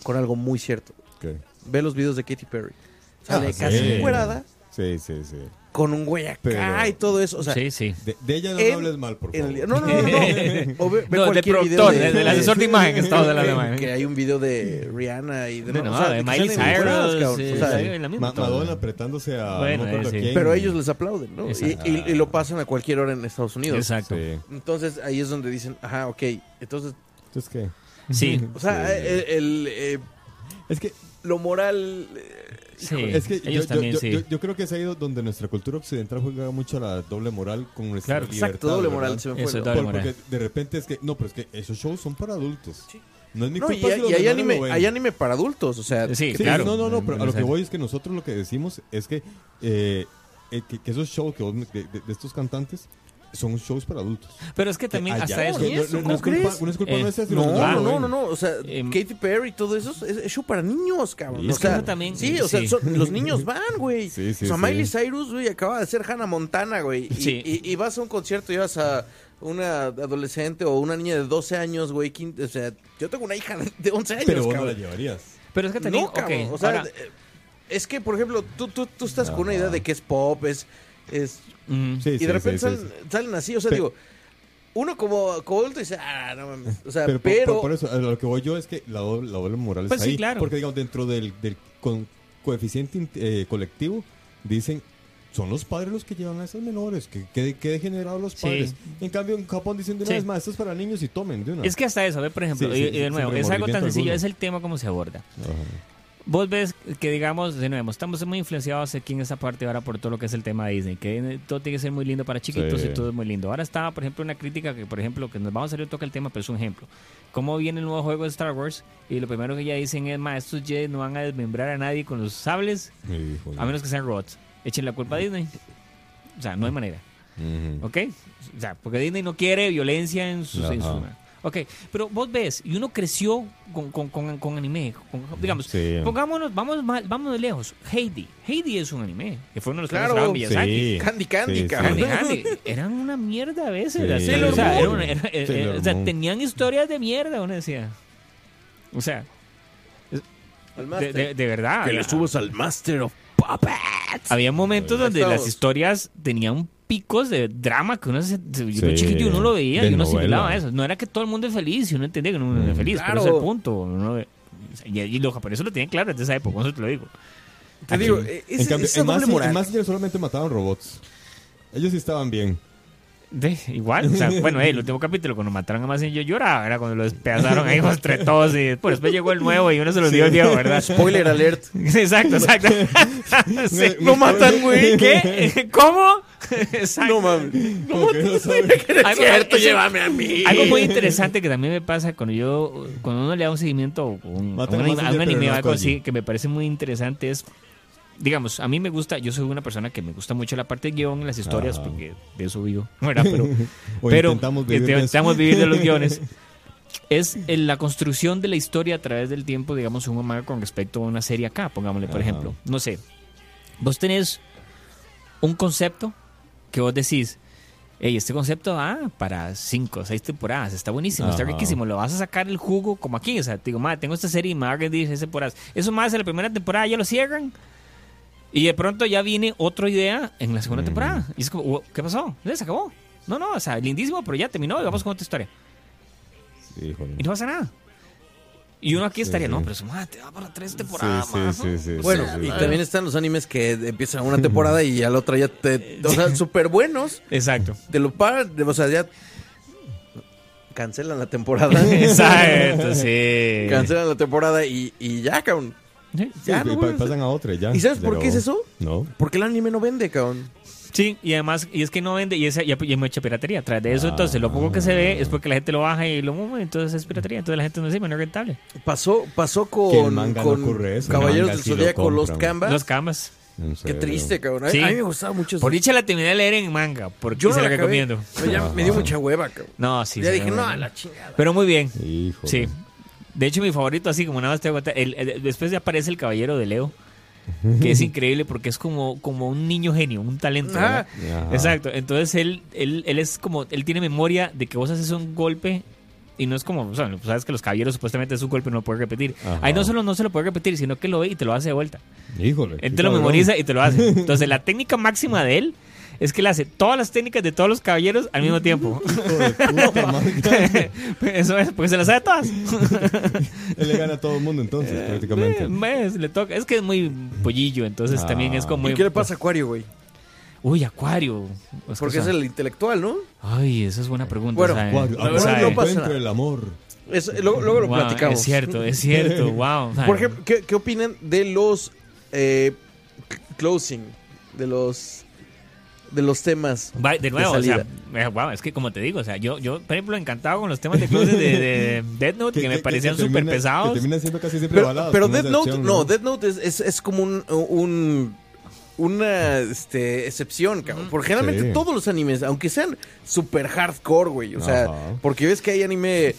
con algo muy cierto. ¿Qué? Ve los videos de Katy Perry. Sale Ah, casi sí. encuerada Sí, sí, sí. con un güey acá Pero- y todo eso. O sea, sí, sí. De, de ella no En- hables mal, por favor. el- no, no, no, no. O ve- ve No, de cualquier video productor, de- del asesor de imagen, estamos hablando de que- imagen. Que hay un video de Rihanna y de, No, o sea, de que Miley Cyrus, sí, O sea, sí, en la misma Ma- todo. Madonna apretándose a Bueno. Pero ellos les aplauden, ¿no? Y, Exacto. y- y lo pasan a cualquier hora en Estados Unidos. Exacto. Sí. Entonces ahí es donde dicen, ajá, ok. Entonces, Entonces, ¿qué? Sí, o sea, Sí. el, el, eh, Es que, lo moral. eh, sí. es que ellos yo, también yo, sí. yo, yo creo que es ahí donde nuestra cultura occidental juega mucho la doble moral con nuestra Claro. libertad. Exacto, doble ¿verdad? moral. Se me fue. Eso, doble moral. porque de repente es que, no, pero es que esos shows son para adultos. Sí. No es mi No, y, culpa si los y hay, anime, hay anime para adultos, o sea, Sí, Sí, claro. no, no, no, pero a lo que voy es que nosotros lo que decimos es que, eh, eh, que, que esos shows que vos me- de, de- de estos cantantes son shows para adultos. Pero es que también Allá, hasta eso. no, eso, no, no ¿cómo es culpa, crees? no es culpa Eh, nuestra No, no, no, no, no, o sea, Em, Katy Perry y todo eso es, es show para niños, cabrón. Y o sea, también- sí, o sea, son- los niños van, güey. Sí, sí, o sea, sí. Miley Cyrus, güey, acaba de ser Hannah Montana, güey. Y, Sí. y- y vas a un concierto y vas a una adolescente o una niña de 12 años, güey. O sea, yo tengo una hija de 11 años, Pero vos no la cabrón. llevarías. Pero es que también. No, cabrón. o sea, ahora- eh, es que, por ejemplo, tú, tú, tú estás con una idea de que es pop, es... es mm, Sí, y sí, de repente sí, salen, sí. salen así, o sea, digo... Uno como, como adulto dice, ah, no mames. O sea, Pero, pero... por, por- por eso, a lo que voy yo es que la doble, la doble moral Pues está sí, ahí. claro. Porque, digamos, dentro del, del con- coeficiente eh, colectivo, dicen, son los padres los que llevan a esos menores, que, que, que degenerados los Sí. padres. En cambio, en Japón dicen de una Sí. vez más, esto es para niños y tomen de una. Es que hasta eso, a ver, por ejemplo, Sí, sí, y, y de nuevo, es algo tan sencillo, alguno. es el tema como se aborda. Ajá. Vos ves que, digamos, de nuevo, estamos muy influenciados aquí en esta parte ahora por todo lo que es el tema de Disney, que todo tiene que ser muy lindo para chiquitos Sí. y todo es muy lindo. Ahora estaba, por ejemplo, una crítica que, por ejemplo, que nos vamos a salir toca el tema, pero es un ejemplo. ¿Cómo viene el nuevo juego de Star Wars? Y lo primero que ya dicen es, ma, estos Jedi no van a desmembrar a nadie con los sables, a menos que sean robots. Echen la culpa a Disney. O sea, no hay manera. Ujú. ¿Ok? O sea, porque Disney no quiere violencia en sus... en Ajá. su- Ok, pero vos ves, y uno creció con, con, con, con anime, con- digamos, Sí. pongámonos, vamos, más- vamos lejos, Heidi, Heidi es un anime, que fue uno de los Claro, que. Sí. Candy Candy, Sí, cabrón. Candy Candy, eran una mierda a veces. O sea, Moon. era una- era- Sailor o sea, tenían historias de mierda, uno decía. O sea, de, de- de verdad. que había- le subes al Master of Puppets. Había momentos donde las historias tenían picos de drama que uno se, yo Sí, y uno lo veía y uno novela. asimilaba eso. No era que todo el mundo es feliz y uno entendía que uno es Mm. feliz, Claro. pero ese es el punto. uno- y, y los japoneses lo tienen claro desde esa época, por eso te lo digo. Te digo, eh, es, en cambio, esa en moral. en solamente mataban robots. Ellos sí estaban bien. De- igual, o sea, bueno, eh, el último capítulo cuando mataron a Mazen yo lloraba, era cuando lo despedazaron ahí entre todos y después, después llegó el nuevo y uno se lo dio el viejo, ¿verdad? Spoiler alert. Exacto, exacto. Sí. Lo matan, güey. ¿Qué? ¿Cómo? Exacto. No mames. Como que no. Algo- cierto, llévame a mí. Algo muy interesante que también me pasa cuando yo, cuando uno le da un seguimiento a un, a anime, a un anime no o a algo Koji. así, que me parece muy interesante es, digamos, a mí me gusta, yo soy una persona que me gusta mucho la parte de guion, las historias, Ajá. porque de eso vivo, ¿verdad? Pero, pero intentamos vivir intentamos vivir de los guiones. Es en la construcción de la historia a través del tiempo, digamos, un manga con respecto a una serie acá, pongámosle, por Ajá. ejemplo. No sé, vos tenés un concepto que vos decís, hey, este concepto ah, para cinco o seis temporadas, está buenísimo, está Ajá. riquísimo, lo vas a sacar el jugo como aquí, o sea, te digo, madre, tengo esta serie y me va a rendir seis temporadas. Eso más en la primera temporada ya lo cierran. Y de pronto ya viene otra idea en la segunda Ujú. temporada. Y es como, "Wow, ¿qué pasó? Se acabó. No, no, o sea, lindísimo, pero ya terminó y vamos con otra historia. Híjole. Y no pasa nada. Y uno aquí Sí, estaría, sí. no, pero eso, madre, te va para tres temporadas Sí, sí, más. sí, ¿no?". sí, Bueno, sí, y sí. también están los animes que empiezan una temporada y a la otra ya te. O sea, súper buenos. Exacto. Te lo pagan. O sea, ya. Cancelan la temporada. Exacto, sí. Cancelan la temporada y, y ya, cabrón. Sí. Ya, Sí, no pa- vuelves a- pasan a otra y ya. ¿Y sabes por qué es eso? No. Porque el anime no vende, cabrón. Sí, y además, y es que no vende, y, esa, y, y hay mucha piratería. Tras de eso, Ah. entonces, lo poco que se ve es porque la gente lo baja y lo mueve, entonces es piratería. Entonces la gente no dice, no es rentable. Pasó, pasó con, no con eso. Caballeros del Zodíaco, Los. Canvas. Los camas. En Qué triste, cabrón. A- Sí. A mí me gustaba mucho. Por dicha la terminé de leer en manga, porque Yo no se la recomiendo. Pero ya me dio mucha hueva, cabrón. No, sí. ya sí, dije, no, a la chingada. Pero muy bien. Híjole. Sí. De hecho, mi favorito, así como nada más te voy a contar, el- el- después ya aparece el caballero de Leo, que es increíble porque es como, como un niño genio, un talento. Ah. Exacto. Entonces él, él, él es como, él tiene memoria de que vos haces un golpe y no es como, o sea, pues, sabes que los caballeros supuestamente es un golpe no lo puede repetir. Ajá. Ahí no solo no se lo puede repetir, sino que lo ve y te lo hace de vuelta. Híjole. Él te lo cabrón. memoriza y te lo hace. Entonces, la técnica máxima de él es que él hace todas las técnicas de todos los caballeros al mismo tiempo. Puta. Eso es, porque se las sabe todas. Él le gana a todo el mundo entonces, prácticamente. Eh, ves, le toca. Es que es muy pollillo, entonces Ah. también es como muy. ¿Y qué le pasa a Acuario, güey? Uy, Acuario. Es Porque es el intelectual, ¿no? Ay, esa es buena pregunta. Bueno, ¿sabe? Acuario, no pasa encuentra nada. el amor. Es- luego, luego lo Wow, platicamos. Es cierto, es cierto. Wow. Por ejemplo, ¿qué, qué opinan de los eh, closing? De los de los temas. Va, de nuevo, o sea, wow, es que como te digo, o sea, yo, yo por ejemplo, encantado con los temas de closet de, de Death Note, que, me parecían súper pesados. Que terminan siendo casi siempre Pero, baladas. pero Death Note, acción, no, Death Note es, es, es como un, un una este, excepción, cabrón. Porque generalmente Sí. todos los animes, aunque sean super hardcore, güey, o sea, Ajá. porque ves que hay anime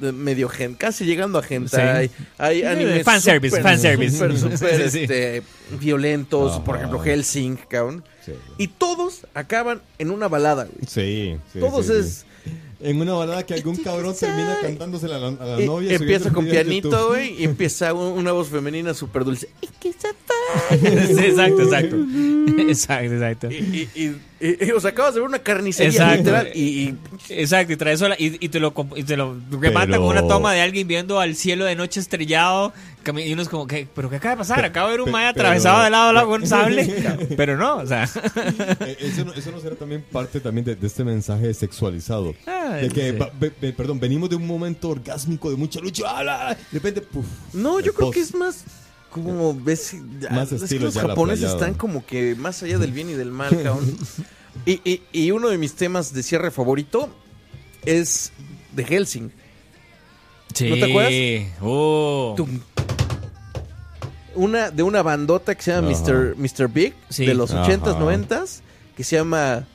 medio gen, casi llegando a hentai, Sí. hay Sí, animes fanservice, fanservice. súper, súper, Sí, sí. este, violentos, por ejemplo, Helsing, cabrón. Sí, Y todos acaban en una balada, güey. sí. sí, Todos sí, sí. es En una balada que algún cabrón termina cantándosela a la, a la y- novia. empieza con pianito, güey, y empieza un- una voz femenina súper dulce. Exacto, exacto. Exacto, exacto. Y, y, y- y- o sea, acabas de ver una carnicería Exacto. literal y, y- Exacto, y trae eso a la- y, y te lo y te lo remata Pero- con una toma de alguien viendo al cielo de noche estrellado y uno es como ¿qué? pero qué acaba de pasar acabo de ver un maya pero- atravesado de lado a lado con un sable pero no o sea Eh, Eso no, eso no será también parte también de, de este mensaje sexualizado. Ah, de que, sí. va- perdón, venimos de un momento orgásmico de mucha lucha. ¡ala! De repente, puf. No, yo creo post. que es más como ves Más es que los japoneses están como que más allá del bien y del mal, cabrón. y, y, y uno de mis temas de cierre favorito es de Helsing. Sí. ¿No te acuerdas? Oh. Tum. Una de una bandota que se llama Ajá. Mr. Mr. Big Sí. de los 80s, Ajá. 90s que se llama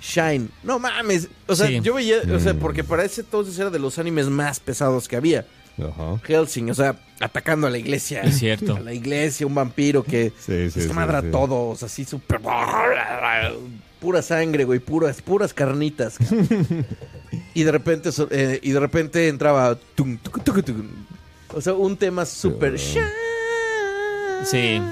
Shine. No mames, o sea, Sí. yo veía, o sea, Mm. porque para ese entonces era de los animes más pesados que había. Ajá. Helsing, o sea, atacando a la iglesia. Es cierto. A la iglesia, un vampiro que Sí, sí, se sí, madra sí. a todos, así súper... Pura sangre, güey, puras, puras carnitas. y de repente, so- eh, y de repente entraba... tum. O sea, un tema súper... Sí. shine. Sí.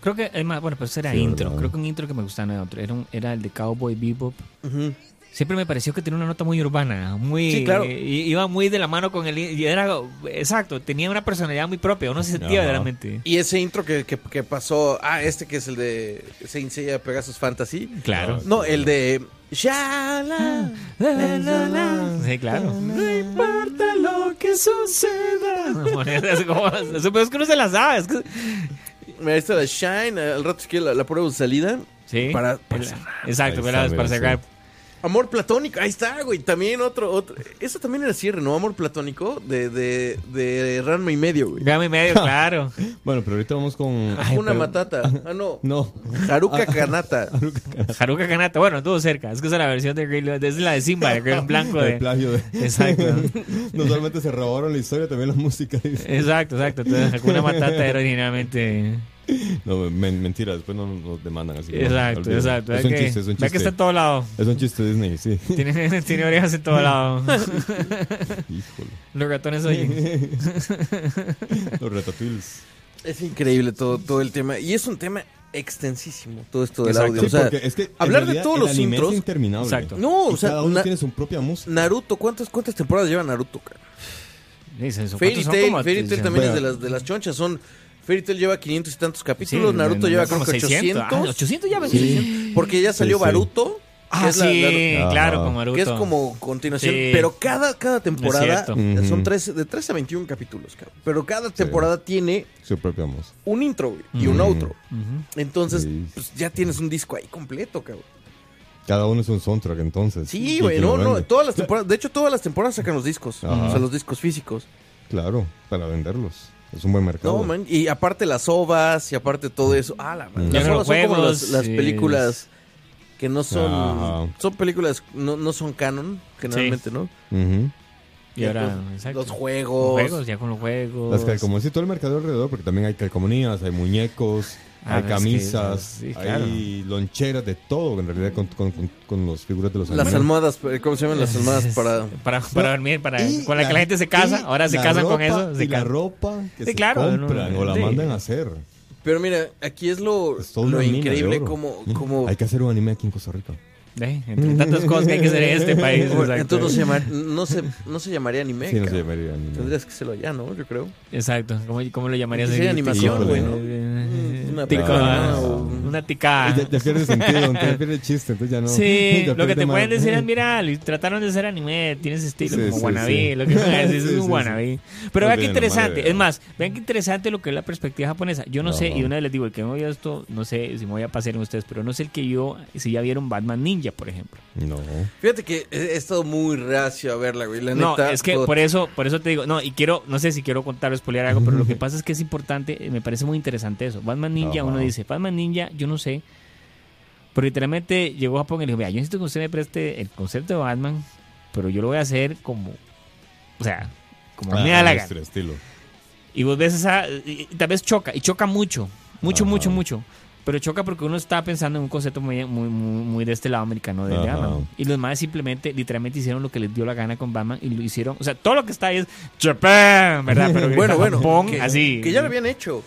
creo que bueno pero ese era Sí, intro ¿verdad? creo que un intro que me gustaba no era otro era, un- era el de Cowboy Bebop Ujú. Siempre me pareció que tenía una nota muy urbana muy Sí, claro. eh, iba muy de la mano con el y era exacto tenía una personalidad muy propia uno se sentía Ajá. verdaderamente Y ese intro que, que, que pasó... Ah, este que es el de Saint Seiya Pegasus Fantasy. claro No, el de... Shala, la, la, la. Sí, claro. No importa lo que suceda. Es como- es que no se la sabe. Es que, Mira, esta de Shine, al rato es que la, la prueba de salida. sí. Para- para El- cerrar. Exacto, para cerrar. Amor platónico, ahí está, güey. También otro, otro. Eso también era cierre, ¿no? Amor platónico de, de, de Ranma y medio, güey. Gramo y medio, claro. Bueno, pero ahorita vamos con. Ay, Una pero- matata. Ah, no. No. Haruka Kanata. Haruka Kanata, bueno, estuvo cerca. Es que esa es la versión de Grey Es la de Simba, el Grey Blanco. El De... plagio de. Exacto. no solamente se robaron la historia, también la música. dice. Exacto, exacto. Entonces, Hakuna Matata era originalmente. No, men- mentira, después no nos demandan así. que no, Exacto, exacto. Es Ve un que, chiste, es un ve que está chiste. en todo lado. Es un chiste Disney, sí. Tiene, tiene orejas en todo lado. Híjole. Los ratones oyen. Los ratatouilles. Es increíble todo, todo el tema. Y es un tema extensísimo, todo esto del Exacto. audio. Sí, o sea, es que hablar de realidad todos el los anime intros- es interminable. Exacto. No, o sea, cada uno tiene su propia música. Naruto, ¿cuántas, ¿cuántas temporadas lleva Naruto? cara? Dicen, ¿cuántos Fairy? Tail, Fairy Tail también es de las, de las chonchas. Son, Fairy Tail lleva 500 y tantos Sí, capítulos. Naruto lleva creo como que 600. 800. Ah, 800 ya. Sí. Porque ya salió Sí, sí. Baruto. que Ah, es la- sí, la- claro, con Naruto. que es como continuación. Sí. Pero cada, cada temporada son 13, de 13 a 21 capítulos. cabrón. Pero cada temporada tiene Su música. un intro güey, y un outro. Entonces, Sí. pues, ya tienes un disco ahí completo, cabrón. Cada uno es un soundtrack, entonces. Sí, güey, no, no. Todas las temporadas, de hecho, todas las temporadas sacan los discos. Ajá. O sea, los discos físicos. Claro, para venderlos. Es un buen mercado. No, man. Y aparte las ovas y aparte todo eso. Ah, la. Mm. Las ovas son como juegos, las, las sí. películas que no son. Ajá. Son películas, no, no son canon, generalmente, ¿no? Ujú. Y ahora, Los- exacto. Los Los juegos. juegos, ya con los juegos. Las calcomanías y todo el mercado alrededor, porque también hay calcomanías, hay muñecos. Ah, hay es que- camisas, sí, claro. hay loncheras, de todo en realidad con, con, con, con los figuras de los Las animes. almohadas, ¿cómo se llaman las almohadas para...? para, para dormir, para, Y con la, que la gente se casa, ahora se la casan con eso. Se y la ropa que Sí, se claro, compran no, o la sí. mandan a hacer. Pero mira, aquí es lo, Es lo increíble como... Como Hay que hacer un anime aquí en Costa Rica. Eh, entre tantas cosas que hay que hacer en este país. Bueno, entonces no se, llama- no, se, no se llamaría anime. Sí, no se llamaría anime. Tendrías que hacerlo allá, ¿no? Yo creo. Exacto. ¿Cómo, cómo lo llamarías? Sería animación, güey, ¿no? eh, Una tico- ticada, o- Una ticada. Ya, ya pierde sentido, ya pierde chiste, entonces ya no. Sí, ya lo que te más. pueden decir es, mira, trataron de hacer anime, tienes estilo Sí, como sí, wannabe, sí. lo que decir Sí, es sí, un sí. wannabe. Pero No vean qué interesante, es más, vean qué interesante lo que es la perspectiva japonesa. Yo no sé, Ajá. y una vez les digo, el que no vio esto, no sé si me voy a pasar en ustedes, pero no sé el que yo, si ya vieron Batman Ninja, por ejemplo. No. Fíjate que he, estado muy reacio a verla, güey. La No, neta, es que por eso, por eso te digo, no, y quiero, no sé si quiero contar o spoilear algo, pero lo que pasa es que es importante, me parece muy interesante eso. Batman Ninja, Ajá. uno dice, Batman Ninja, yo no sé, pero literalmente llegó a Japón y le dijo, vea, yo necesito que usted me preste el concepto de Batman, pero yo lo voy a hacer como, o sea, como me da la gana. estilo. Y vos ves esa, y, y tal vez choca, y choca mucho, mucho, Ajá. mucho, mucho. Pero choca porque uno está pensando en un concepto muy, muy, muy, muy de este lado americano de. Batman. Y los demás simplemente, literalmente hicieron lo que les dio la gana con Batman y lo hicieron. O sea, todo lo que está ahí es Japan, ¿verdad? Pero Bueno, bueno. Japón, que, así. Que ya lo habían hecho.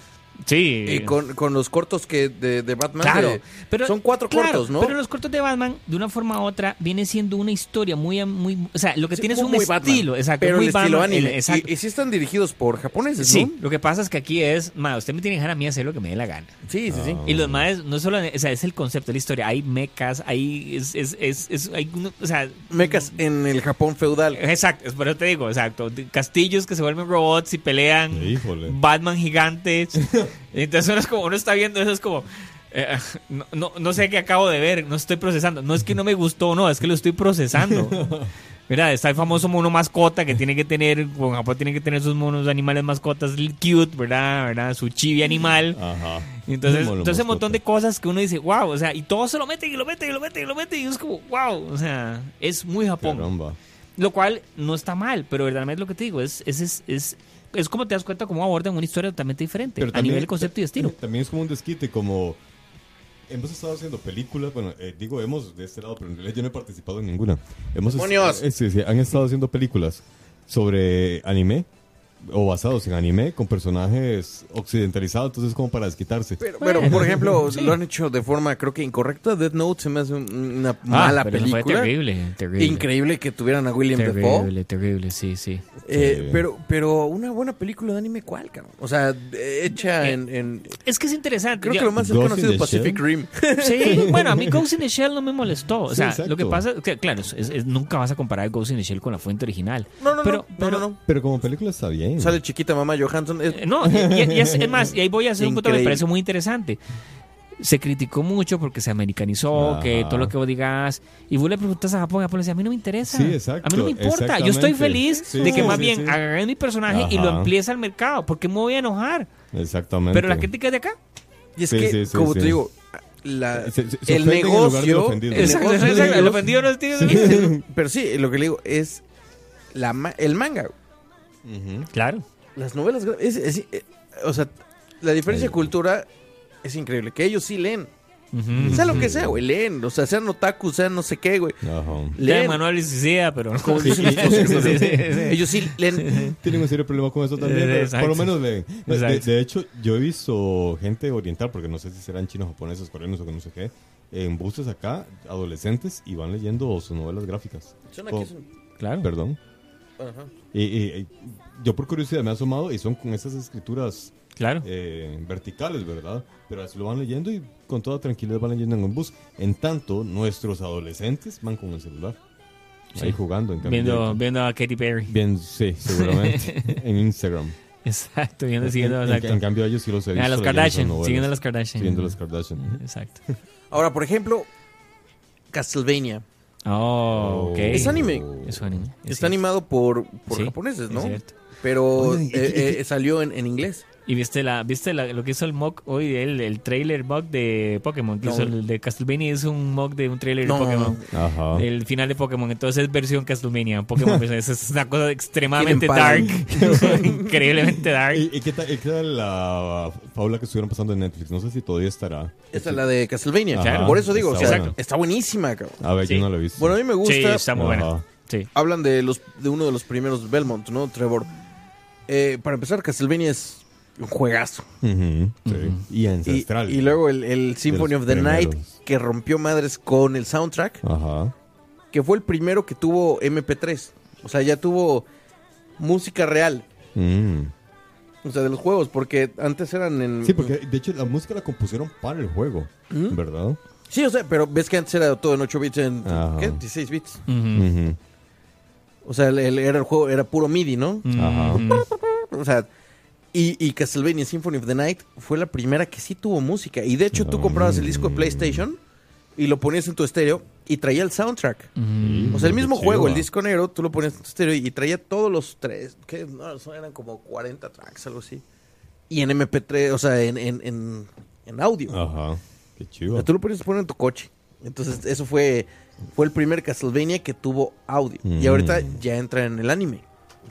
Sí. Y con, con los cortos que de, de Batman. Claro, de- pero son cuatro claro, cortos, ¿no? Pero los cortos de Batman, de una forma u otra, viene siendo una historia muy, muy, o sea, lo que Sí, tiene es un muy Batman, estilo, exacto, Pero muy el estilo Batman, anime. el- exacto. Y, y sí están dirigidos por japoneses, Sí, ¿no? lo que pasa es que aquí es, ma, usted me tiene que dejar a mí hacer lo que me dé la gana. Sí, sí, sí. Y los más, no solo, o sea, es el concepto de la historia. Hay mechas, hay, es, es, es, es- hay, uno- o sea, Mecas en el Japón feudal. exacto, es por eso te digo, exacto. Castillos que se vuelven robots y pelean. Híjole. Batman gigantes. Entonces uno es como, uno está viendo eso, es como, eh, no, no, no sé qué acabo de ver, no estoy procesando. No es que no me gustó, no, es que lo estoy procesando. Mira, está el famoso mono mascota que tiene que tener, en Japón tiene que tener sus monos animales mascotas cute, ¿verdad? ¿verdad? Su chibi animal. Ajá. Entonces, entonces un montón de cosas que uno dice, wow, o sea, y todo se lo mete y lo mete y lo mete y lo mete y es como, wow, o sea, es muy Japón. Caramba. Lo cual no está mal, pero verdaderamente lo que te digo es, es, es, es, es como te das cuenta cómo abordan una historia totalmente diferente Pero a nivel de concepto y estilo. También es como un desquite, como hemos estado haciendo películas, bueno, eh, digo hemos de este lado, pero en realidad yo no he participado en ninguna. Hemos eh, sí, sí, han estado haciendo películas sobre anime o basados en anime con personajes occidentalizados, entonces como para desquitarse. Pero, pero, por ejemplo, lo han hecho de forma, creo que incorrecta. Death Note se me hace un- una mala Ah, pero eso película. Fue terrible, terrible. Increíble que tuvieran a William Dafoe. Terrible, terrible, sí, sí. Eh, Sí. pero, pero una buena película de anime, ¿cuál, cabrón? O sea, hecha Eh, en, en- Es que es interesante. Creo Yo- que lo más cercano ha sido Pacific Shell. Rim. Sí, bueno, a mí Ghost in the Shell no me molestó. O sea, lo que pasa es que, claro, es- es- nunca vas a comparar Ghost in the Shell con la fuente original. No, no, pero, no, pero, no, no, no. Pero como película está bien. Sale chiquita mamá Johansson. es- Eh, No, y, y- y es, es más, y ahí voy a hacer un punto que me parece muy interesante. Se criticó mucho porque se americanizó, Ajá. que todo lo que vos digas. Y vos le preguntas a Japón, y Japón le dice, a mí no me interesa. Sí, exacto, A mí no me importa. Yo estoy feliz Sí, de que sí, más sí, bien sí. agarren mi personaje y lo Ajá. emplees al mercado. porque me voy a enojar? Exactamente. Pero la crítica es de acá. Y es Sí, que, sí, sí, como sí. te digo, la, Se- se- se el negocio... el Exacto, el ofendido no es tío. pero sí, lo que le digo es la, el manga. Claro. Las novelas... es- es- eh, o sea, la diferencia de cultura es increíble. Que ellos sí leen. Sea lo que sea, güey. Leen. O sea, sean otaku, sean no sé qué, güey. Ajá. Leen Leen. manual y sea, pero no. Como dicen los Sí, sí, sí, sí. Ellos sí leen. Tienen un serio problema con eso también, Eh, pero por lo menos leen. De, hecho, yo he visto gente oriental, porque no sé si serán chinos, japoneses, coreanos o que no sé qué, en buses acá, adolescentes, y van leyendo sus novelas gráficas. Son aquí, aquí, Claro. Perdón. Y, y- y yo por curiosidad me he asomado y son con esas escrituras Claro. eh, verticales, ¿verdad? Pero así lo van leyendo y con toda tranquilidad van leyendo en un bus. En tanto, nuestros adolescentes van con el celular. Ahí Sí. jugando. En Viendo, viendo a Katy Perry. Bien, sí, seguramente. en Instagram. Exacto, viendo, siguiendo, en, exacto. en cambio, ellos sí los he visto. a los Kardashian, siguiendo a los Kardashian. Siguiendo a los Kardashian. Exacto. Ahora, por ejemplo, Castlevania. Oh, ok. Es anime. Es anime. es Está cierto. animado por, por Sí, japoneses, es ¿no? cierto. Pero Oigan, ¿y qué- eh, eh, salió en, en inglés. Y viste la viste la- lo que hizo el mock hoy, el, el trailer mock de Pokémon, que No. hizo el de Castlevania, hizo un mock de un trailer No. de Pokémon. Ajá. El final de Pokémon, entonces es versión Castlevania. Pokémon es, es una cosa extremadamente dark, increíblemente dark. ¿Y, y qué, tal, y qué tal la fábula que estuvieron pasando en Netflix? No sé si todavía estará. Esa es la de Castlevania. Ajá. Por eso digo, o Está sea, buena. está buenísima, cabrón. A ver, Sí. yo no lo he visto. Bueno, a mí me gusta. Sí, está muy buena. Sí. Hablan de los de uno de los primeros Belmont, ¿no? Trevor. Eh, para empezar, Castlevania es un juegazo. Ujú, sí. Y Y, ancestral. y luego el, el Symphony of the Night, que rompió madres con el soundtrack, Ajá. que fue el primero que tuvo MP3. O sea, ya tuvo música real. Mm. O sea, de los juegos, porque antes eran en... Sí, porque de hecho la música la compusieron para el juego, ¿Mm? ¿verdad? Sí, o sea, pero ves que antes era todo en 8 bits, en... Ajá. ¿Qué? 16 bits. Ujú. O sea, el, el- era el juego, era puro MIDI, ¿no? Ajá. O sea, y, y Castlevania Symphony of the Night fue la primera que sí tuvo música. Y de hecho, tú comprabas el disco de PlayStation y lo ponías en tu estéreo y traía el soundtrack. Ujú. O sea, el mismo chido, juego, el disco negro, tú lo ponías en tu estéreo y traía todos los tres, que no, eran como 40 tracks, algo así. Y en MP3, o sea, en, en, en, en audio. Ajá. Qué O chido. sea, tú lo ponías poner en tu coche. Entonces, eso fue, fue el primer Castlevania que tuvo audio. Y Mm. ahorita ya entra en el anime.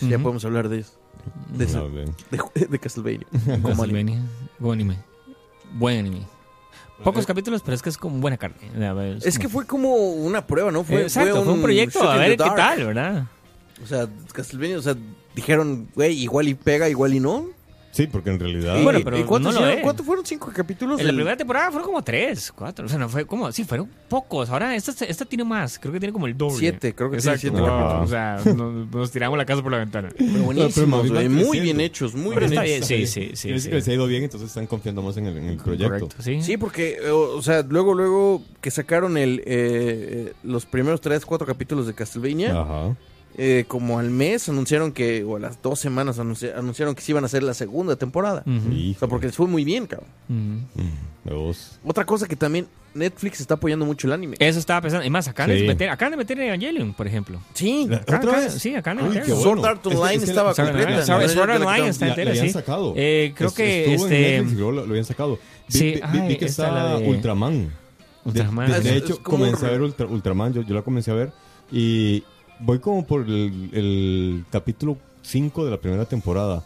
O Ya podemos hablar de eso. De, A ver. de, de Castlevania. Como anime. Castlevania. Buen anime. Buen anime. Pocos capítulos, pero es que es como buena carne. A ver, Es que fue como una prueba, ¿no? Fue, Exacto, fue un proyecto, shot a in ver qué tal, ¿verdad? O sea, Castlevania, o sea, dijeron, güey, igual y pega, igual y no. Sí, porque en realidad. Y- Bueno, pero ¿y cuántos no lo hicieron? es. ¿Cuántos fueron? ¿Cinco capítulos? En la del- primera temporada fueron como tres, cuatro. O sea, no fue como, sí, fueron pocos. Ahora esta, esta tiene más. Creo que tiene como el doble. Siete, creo que tiene Exacto. siete wow. capítulos. O sea, nos, nos tiramos la casa por la ventana. Pero buenísimos, güey, muy bien hechos, muy Pero bien está hechos. bien, sí, sí, sí. Quiere decir sí. que se ha ido bien, entonces están confiando más en el, en el proyecto. Correcto, sí. Sí, porque, eh, o sea, luego, luego que sacaron el, eh, eh, los primeros tres, cuatro capítulos de Castlevania, Ajá. Eh, como al mes anunciaron que, o a las dos semanas anunci- anunciaron que se iban a hacer la segunda temporada. O sea, porque les fue muy bien, cabrón. Mm. Otra cosa que también Netflix está apoyando mucho el anime. Eso estaba pensando. Es más, acaban, Sí. de meter, acaban de meter Evangelion, por ejemplo. Sí. Acá- ¿Otra acá- vez? Sí, acaban de meterlo. qué Sword bueno. Art Es Online es estaba Sword- completa. Sword- la Online está entera, sí. sacado. Eh, creo Es- que este. en Netflix y luego lo, lo habían sacado. Vi, Sí, vi- vi- ay, vi que esta, está la de- Ultraman. De- Ultraman. De, de Ah, es- hecho, es comencé a ver Ultra- Ultraman, yo, yo la comencé a ver y voy como por el, el capítulo 5 de la primera temporada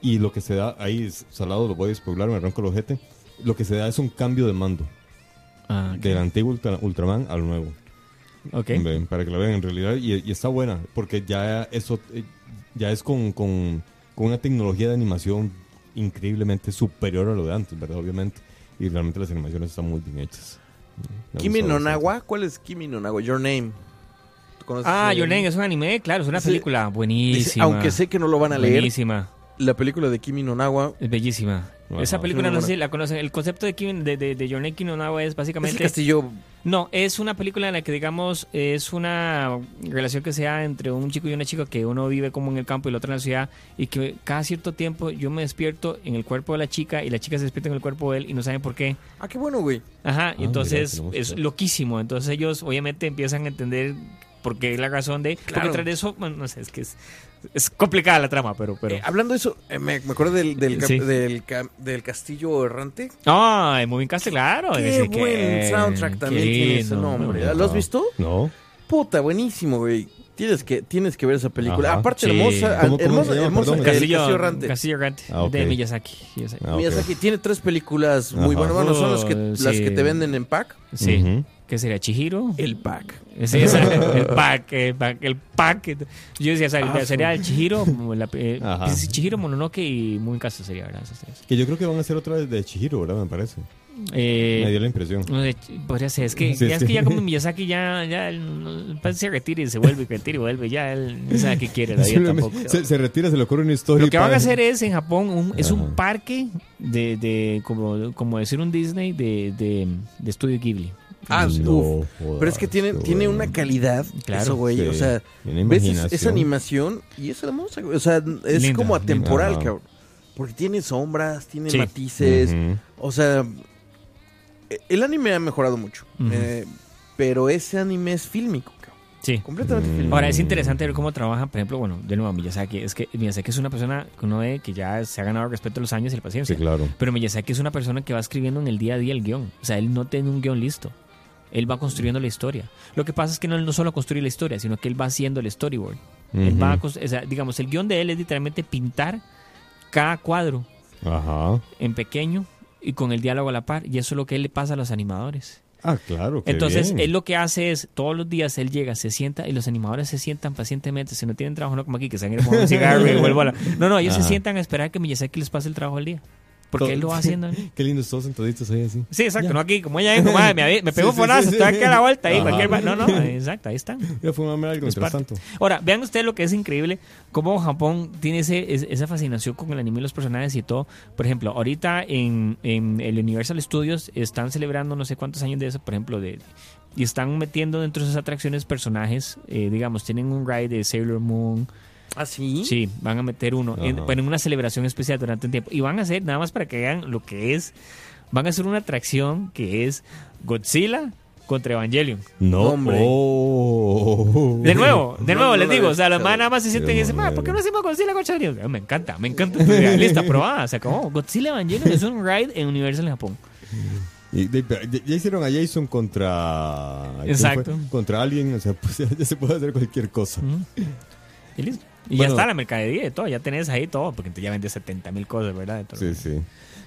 y lo que se da, ahí salado, lo voy a spoiler, me arranco el ojete, lo que se da es un cambio de mando Ah, ok. del antiguo Ultra- Ultraman al nuevo. Ok. Para que lo vean en realidad y, y está buena porque ya eso eh, ya es con, con, con una tecnología de animación increíblemente superior a lo de antes, ¿verdad? Obviamente. Y realmente las animaciones están muy bien hechas. Me Kimi gusta no bastante. Nawa, ¿cuál es Kimi no Nawa? Your Name. ¿Tú conoces Ah, ese Your Name anime? es un anime, claro, es una película Dice, buenísima. aunque sé que no lo van a leer, Buenísima, la película de Kimi no Nawa es bellísima. Esa película, no sé si la conocen. El concepto de, Kimi- de, de, de Your Name Kimi no Nawa es es el básicamente. castillo. No, es una película en la que, digamos, es una relación que se da entre un chico y una chica que uno vive como en el campo y el otro en la ciudad y que cada cierto tiempo yo me despierto en el cuerpo de la chica y la chica se despierta en el cuerpo de él y no saben por qué. Ah, qué bueno, güey. Ajá, y Ah, entonces mira, es loquísimo. Entonces ellos obviamente empiezan a entender por qué es la razón de... Porque Claro. tras de eso, bueno, no sé, es que es, es complicada la trama, pero... pero... Eh, hablando de eso, eh, me, me acuerdo del, del, Sí. del, ca- del castillo errante. Ay, muy bien Castle, claro. Qué Dice buen que- soundtrack qué también tiene ese nombre. Ajá. ¿Lo has visto? No. Puta, buenísimo, güey. Tienes que, tienes que ver esa película. Ajá. Aparte, Sí. hermosa, ¿Cómo- cómo hermosa, Perdón, el Castillo, castillo errante. Castillo Errante, Ah, de Miyazaki. Miyazaki. Ah. Miyazaki tiene tres películas muy Ajá. buenas. Bueno, son las que, Oh, las sí. que te venden en pack. Sí. ¿Qué sería? ¿Chihiro? El pack. Sí, esa- el pack, el pack, el pack. Yo decía, sería, Ah, sería el Chihiro, la- eh, sí, Chihiro, Mononoke y Muy Casa sería, ¿verdad? Que yo creo que van a hacer otra vez de Chihiro, ¿verdad? Me parece. Eh, Me dio la impresión. no sé, podría ser, es que, Sí, ya, es sí. que ya como Miyazaki ya, ya él, que se retira y se vuelve, y retira y vuelve, ya él no sabe qué quiere, la vida tampoco. Se, se retira, se le ocurre una historia. Lo que van a hacer es en Japón un- es un parque de, de como, como decir un Disney de, de, de estudio Ghibli. Ah, No, uf. jodas, Pero es que tiene, tiene una calidad. Claro. Eso, güey. Sí, O sea, ves esa animación y es hermosa, güey. O sea, es Linda, como atemporal, linda. cabrón. Porque tiene sombras, tiene Sí. matices. O sea, e- el anime ha mejorado mucho. Eh, pero ese anime es fílmico, cabrón. Sí. Completamente Mm. feliz. Ahora es interesante ver cómo trabaja, por ejemplo, bueno, de nuevo Miyazaki. Es que Miyazaki es una persona que uno ve que ya se ha ganado el respeto de los años y la paciencia. Sí, claro. Pero Miyazaki es una persona que va escribiendo en el día a día el guion. O sea, él no tiene un guion listo. Él va construyendo la historia. Lo que pasa es que no, él no solo construye la historia, sino que él va haciendo el storyboard. Él va a o sea, digamos, el guion de él es literalmente pintar cada cuadro Ajá. en pequeño y con el diálogo a la par. Y eso es lo que él le pasa a los animadores. Ah, claro. Entonces, bien. él lo que hace es, todos los días él llega, se sienta y los animadores se sientan pacientemente. Si no tienen trabajo, no como aquí, que se han ido un cigarro y vuelvo a la... No, no, ellos se sientan a esperar que Miyazaki les pase el trabajo al día. Porque Todo- él lo va haciendo. Qué lindos todos sentaditos ahí así. Sí, exacto, Ya. no aquí, como ella dijo, "Madre, me, me pegó Sí, sí, fonazo, sí, sí. aquí a la vuelta ahí, cualquier... No, no, exacto, ahí están. Voy a fumarme algo mientras tanto. Ahora, vean ustedes lo que es increíble, cómo Japón tiene ese, es- esa fascinación con el anime y los personajes y todo. Por ejemplo, ahorita en, en el Universal Studios están celebrando no sé cuántos años de eso, por ejemplo, de y están metiendo dentro de esas atracciones personajes, eh, digamos, tienen un ride de Sailor Moon, ¿Ah, sí? sí, van a meter uno, en, bueno, en una celebración especial durante un tiempo, y van a hacer, nada más para que vean lo que es, van a hacer una atracción que es Godzilla contra Evangelion. No, Hombre. Oh. De nuevo, de nuevo no les digo, o sea, los más nada más se sienten y dicen, "Ma, ¿por qué no hacemos Godzilla contra Evangelion? Me encanta, me encanta tu idea. Lista, probada, se acabó. Godzilla Evangelion es un ride en Universal en Japón. Y de- ya, ya hicieron a Jason contra. ¿quién Exacto. Contra alguien, o sea, pues ya, ya se puede hacer cualquier cosa. Y listo. Y Bueno. ya está la mercadería y todo, ya tenés ahí todo, porque ya vendes 70 mil cosas, ¿verdad? Sí, sí.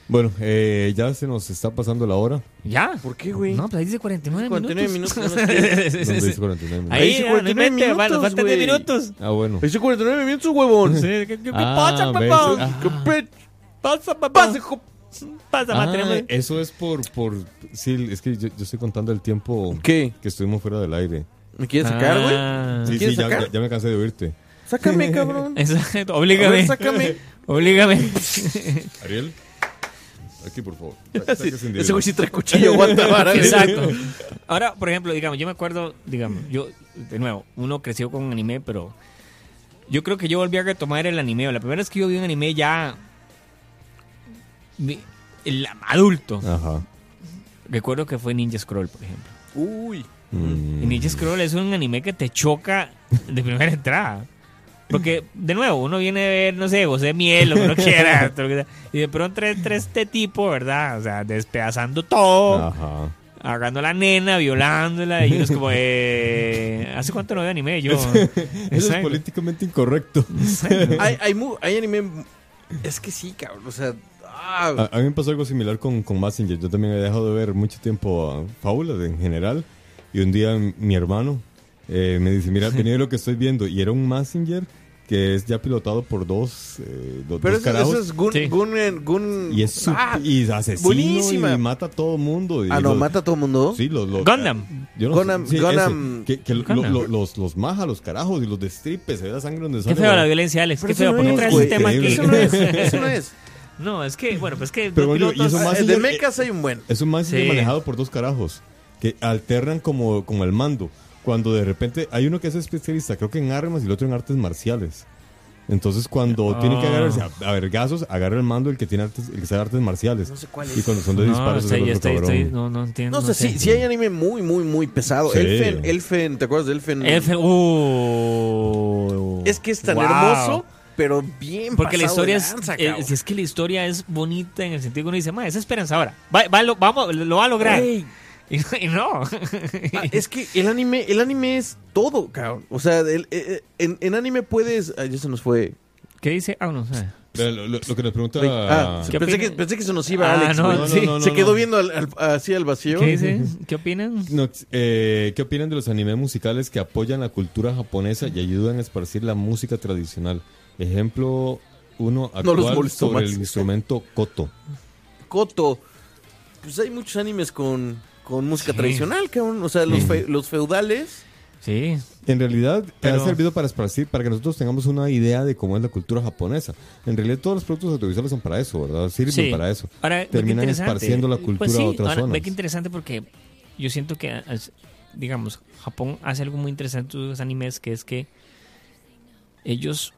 Bueno, eh, ya se nos está pasando la hora. ¿Ya? ¿Por qué, güey? No, pues ahí dice 49, 49 minutos. minutos, Sí, sí, ¿Dónde sí. dice 49 minutos? Ahí, Ahí dice ya, 49 no invente, bueno, minutos, faltan 10 güey. minutos. Ah, bueno. Dice 49 minutos, huevón. Sí, ¿Qué, qué, qué Ah, pasa, papá? Ah. ¿Qué pe- Pasa, papá. pasa, hijo? Pasa, Ah, tenemos- eso es por, por... Sí, es que yo, yo estoy contando el tiempo ¿Qué? que estuvimos fuera del aire. ¿Me quieres sacar, güey? Ah. Sí, sí, sacar? ya- ya me cansé de oírte. Sácame, cabrón. Exacto, oblígame. ver, sácame. Oblígame. Ariel, aquí por favor. Sí, Ese güey sí trae cuchillo, güey. Exacto. Ahora, por ejemplo, digamos, yo me acuerdo, digamos, yo, de nuevo, uno creció con anime, pero yo creo que yo volví a retomar el anime. La primera vez que yo vi un anime ya el adulto, Ajá. recuerdo que fue Ninja Scroll, por ejemplo. Uy. Mm. Y Ninja Scroll es un anime que te choca de primera entrada. Porque, de nuevo, uno viene a ver, no sé, José Miel, lo que uno quiera. y de pronto entra este tipo, ¿verdad? O sea, despedazando todo. Ajá. agarrando a la nena, violándola, y uno es como, eh, ¿hace cuánto no veo anime? Yo, Eso es políticamente incorrecto. Hay, hay, anime. Es que sí, cabrón. O sea. ah, A, a mí me pasó algo similar con, con Massinger. Yo también he dejado de ver mucho tiempo a fábulas en general. Y un día mi hermano eh, me dice, mira, venía lo que estoy viendo. Y era un Massinger que es ya pilotado por dos, eh, do- pero dos eso, carajos. eso es Gun. Sí. Gun, Gun- Y es su- Ah, y es asesino buenísima. y mata a todo mundo. Y ah, no, los- mata a todo el mundo. Sí, los, los- Gundam. Yo no Gundam- sé, sí, Gundam- ese, que, que lo- Gundam. lo- los, los maja, los carajos y los destripe, se ve la sangre donde Qué sale. feo la violencia, Alex. Pero Qué eso feo. no ¿Por qué es, traes güey. ese tema aquí? Eso no es. Eso no es. No, es que, bueno, pues que Pero bueno, y pilotos... eso más- Ah, de mechas hay un buen. Es un Mazinger Sí. manejado por dos carajos que alternan como, como el mando. Cuando de repente hay uno que es especialista, creo que en armas y el otro en artes marciales. Entonces cuando Ah. tiene que agarrarse a, a vergazos, agarra el mando el que tiene artes, el que sabe artes marciales. No sé cuál Y es. cuando son de no, disparos estoy, estoy- no, no entiendo. No, sé. sí, sí hay anime muy, muy, muy pesado. Sí. Elfen, Elfen, ¿te acuerdas de Elfen? Elfen, uh, Es que es tan wow. hermoso, pero bien Porque la historia es, eh, si es que la historia es bonita en el sentido que uno dice, ma, es esperanzadora. Va, va, lo, vamos, lo va a lograr. Güey, Y, y no. ah, es que el anime, el anime es todo, cabrón. O sea, el- eh, eh, en, en anime puedes... Ay, ya se nos fue. ¿Qué dice? Ah, no, sé. Lo, lo- lo que nos pregunta... Ah, ¿Qué pensé, que, pensé que se nos iba Ah, Alex. no, güey. no, Sí, no, no, se quedó viendo al- al- así al vacío. ¿Qué dice? ¿Qué opinan? No, eh, ¿Qué opinan de los animes musicales que apoyan la cultura japonesa y ayudan a esparcir la música tradicional? Ejemplo, uno No los actual molestó sobre más. el instrumento koto. Koto. Pues hay muchos animes con, con música Sí. tradicional, cabrón. O sea, los, Sí. fe- los feudales. Sí. En realidad Pero- ha servido para esparcir, para que nosotros tengamos una idea de cómo es la cultura japonesa. En realidad todos los productos audiovisuales son para eso, ¿verdad? Sirven Sí. para eso. Ahora, Terminan esparciendo la cultura Pues sí, a otras ahora, zonas. Ve qué interesante porque yo siento que, digamos, Japón hace algo muy interesante en sus animes, que es que ellos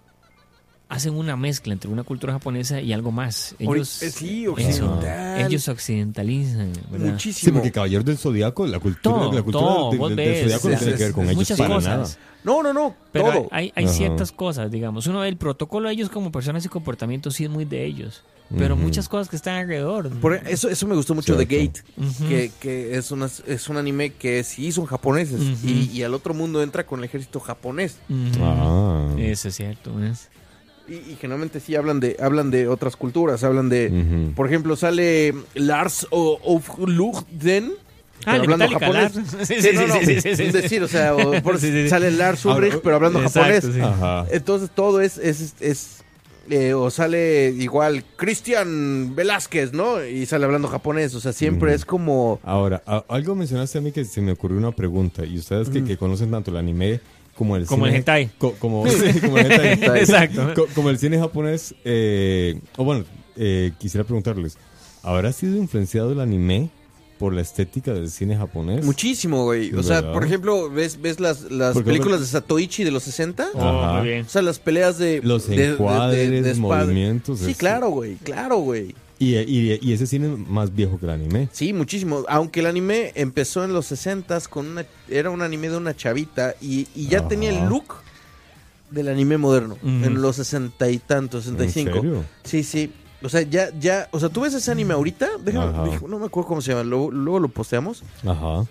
hacen una mezcla entre una cultura japonesa y algo más. Ellos, eh, sí, eso, occidental. ellos occidentalizan, ¿verdad? Muchísimo. Sí, porque Caballeros del Zodiaco, la cultura, Todo, la cultura todo, del- vos del, Zodiaco no tiene que ver con ellos muchas para cosas. nada. No, no, no. Pero todo. hay, hay ciertas cosas, digamos. Uno el protocolo de ellos como personas y comportamientos, sí es muy de ellos. Pero Ujú. muchas cosas que están alrededor. Por eso, eso me gustó mucho de. Gate, Ujú. que, que es, una, es un anime que sí son japoneses Ujú. y, y al otro mundo entra con el ejército japonés. Ah. Eso es cierto. ¿ves? Y, y generalmente sí hablan de hablan de otras culturas, hablan de... Por ejemplo, sale Lars o- of Lugden. Ah, hablando Metallica, japonés. Lars. Sí, Sí, sí, no, no, sí, sí, sí, sí, Es sí. decir, o sea, o por- Sí, sí, sí. sale Lars Ulrich, pero hablando Exacto, japonés. Entonces todo es, es, es eh, o sale igual Cristian Velázquez, ¿no? Y sale hablando japonés, o sea, siempre Mm. es como... Ahora, a- algo mencionaste a mí que se me ocurrió una pregunta. Y ustedes que, que conocen tanto el anime como el Como el cine- hentai. co- como, sí, como el hentai. Exacto. Co- como el cine japonés, eh, o bueno, eh, quisiera preguntarles, ¿habrá sido influenciado el anime por la estética del cine japonés? Muchísimo, güey. O sea, verdad. por ejemplo, ¿ves, ves las, las películas de Satoichi de los 60? Oh, muy bien. O sea, las peleas de... Los de- de- de- encuadres, de movimientos, Sí, claro, güey, claro, güey. Y, y, y ese cine es más viejo que el anime. Sí, muchísimo. Aunque el anime empezó en los 60 con una... Era un anime de una chavita y, y ya Ajá. tenía el look del anime moderno. Ujú. En los 60 y tantos, 65. ¿En serio? Sí, sí. O sea, ya, ya, o sea, tú ves ese anime ahorita, déjame, no me acuerdo cómo se llama, luego, luego lo posteamos, Ajá.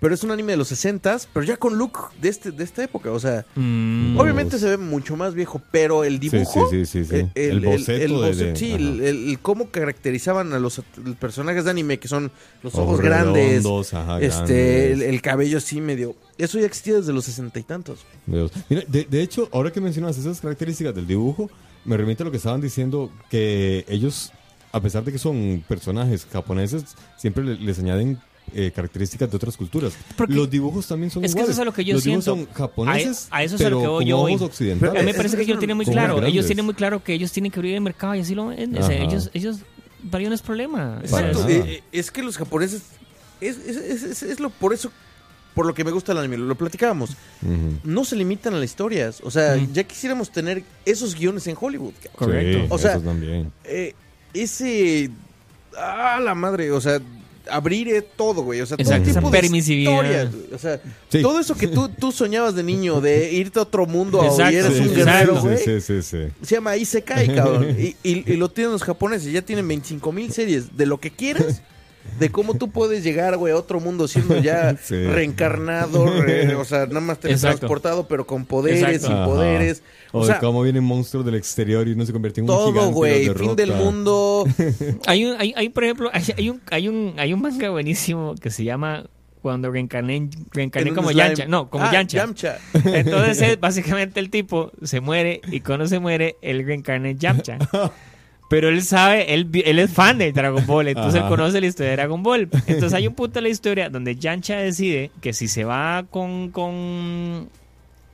Pero es un anime de los 60 pero ya con look de este, de esta época, o sea, Mm. obviamente se ve mucho más viejo, pero el dibujo, sí, sí, sí, sí. eh, El boceto de- el, el- el cómo caracterizaban a los personajes de anime, que son los ojos, Ojos grandes, redondos, ajá, este, el, grandes. el cabello así medio, eso ya existía desde los sesenta y tantos. Dios. Mira, de, de hecho, ahora que mencionas esas características del dibujo, me remite a lo que estaban diciendo, que ellos, a pesar de que son personajes japoneses, siempre le- les añaden eh, características de otras culturas. Porque- Los dibujos también son Es que eso es a lo que yo Los siento. son japoneses, A- a eso es a lo que voy yo hoy. occidentales. Pero A mí me Es- parece que ellos tienen muy claro, grandes. ellos tienen muy claro que ellos tienen que abrir el mercado y así lo ven. O sea, Ajá. ellos, ellos, para ellos no es problema. Exacto, eh, eh, es que los japoneses, es, es, es- es- es lo, por eso, por lo que me gusta el anime, lo platicábamos. No se limitan a las historias. O sea, ya quisiéramos tener esos guiones en Hollywood. Correcto. Sí, O sea, esos también. Eh, ese. Ah, la madre. O sea, abrir todo, güey. O sea, todo Exacto, tipo esa de permisividad. historias, güey. O sea, Sí. todo eso que tú, tú soñabas de niño, de irte a otro mundo Exacto, y eres Sí, un sí, guerrero, sí, güey. Sí, sí, sí. Se llama Isekai, cabrón. Y, y- y lo tienen los japoneses. Ya tienen 25 mil series de lo que quieras. De cómo tú puedes llegar, güey, a otro mundo siendo ya Sí. reencarnado, re- o sea, nada más teletransportado, pero con poderes, sin poderes. O, O sea, cómo vienen monstruos del exterior y uno se convierte en un todo, gigante. y güey, fin del mundo. Hay un, hay, hay, por ejemplo, hay, hay un, hay un, hay un manga buenísimo que se llama Cuando reencarné, reencarné en un como slime. Yancha. No, como Ah, Yancha. Yamcha. Entonces, es, básicamente, el tipo se muere y cuando se muere, él reencarna en Yamcha. Pero él sabe, él, vi- él es fan de Dragon Ball, entonces él conoce la historia de Dragon Ball. Entonces hay un punto de la historia donde Yancha decide que si se va con, con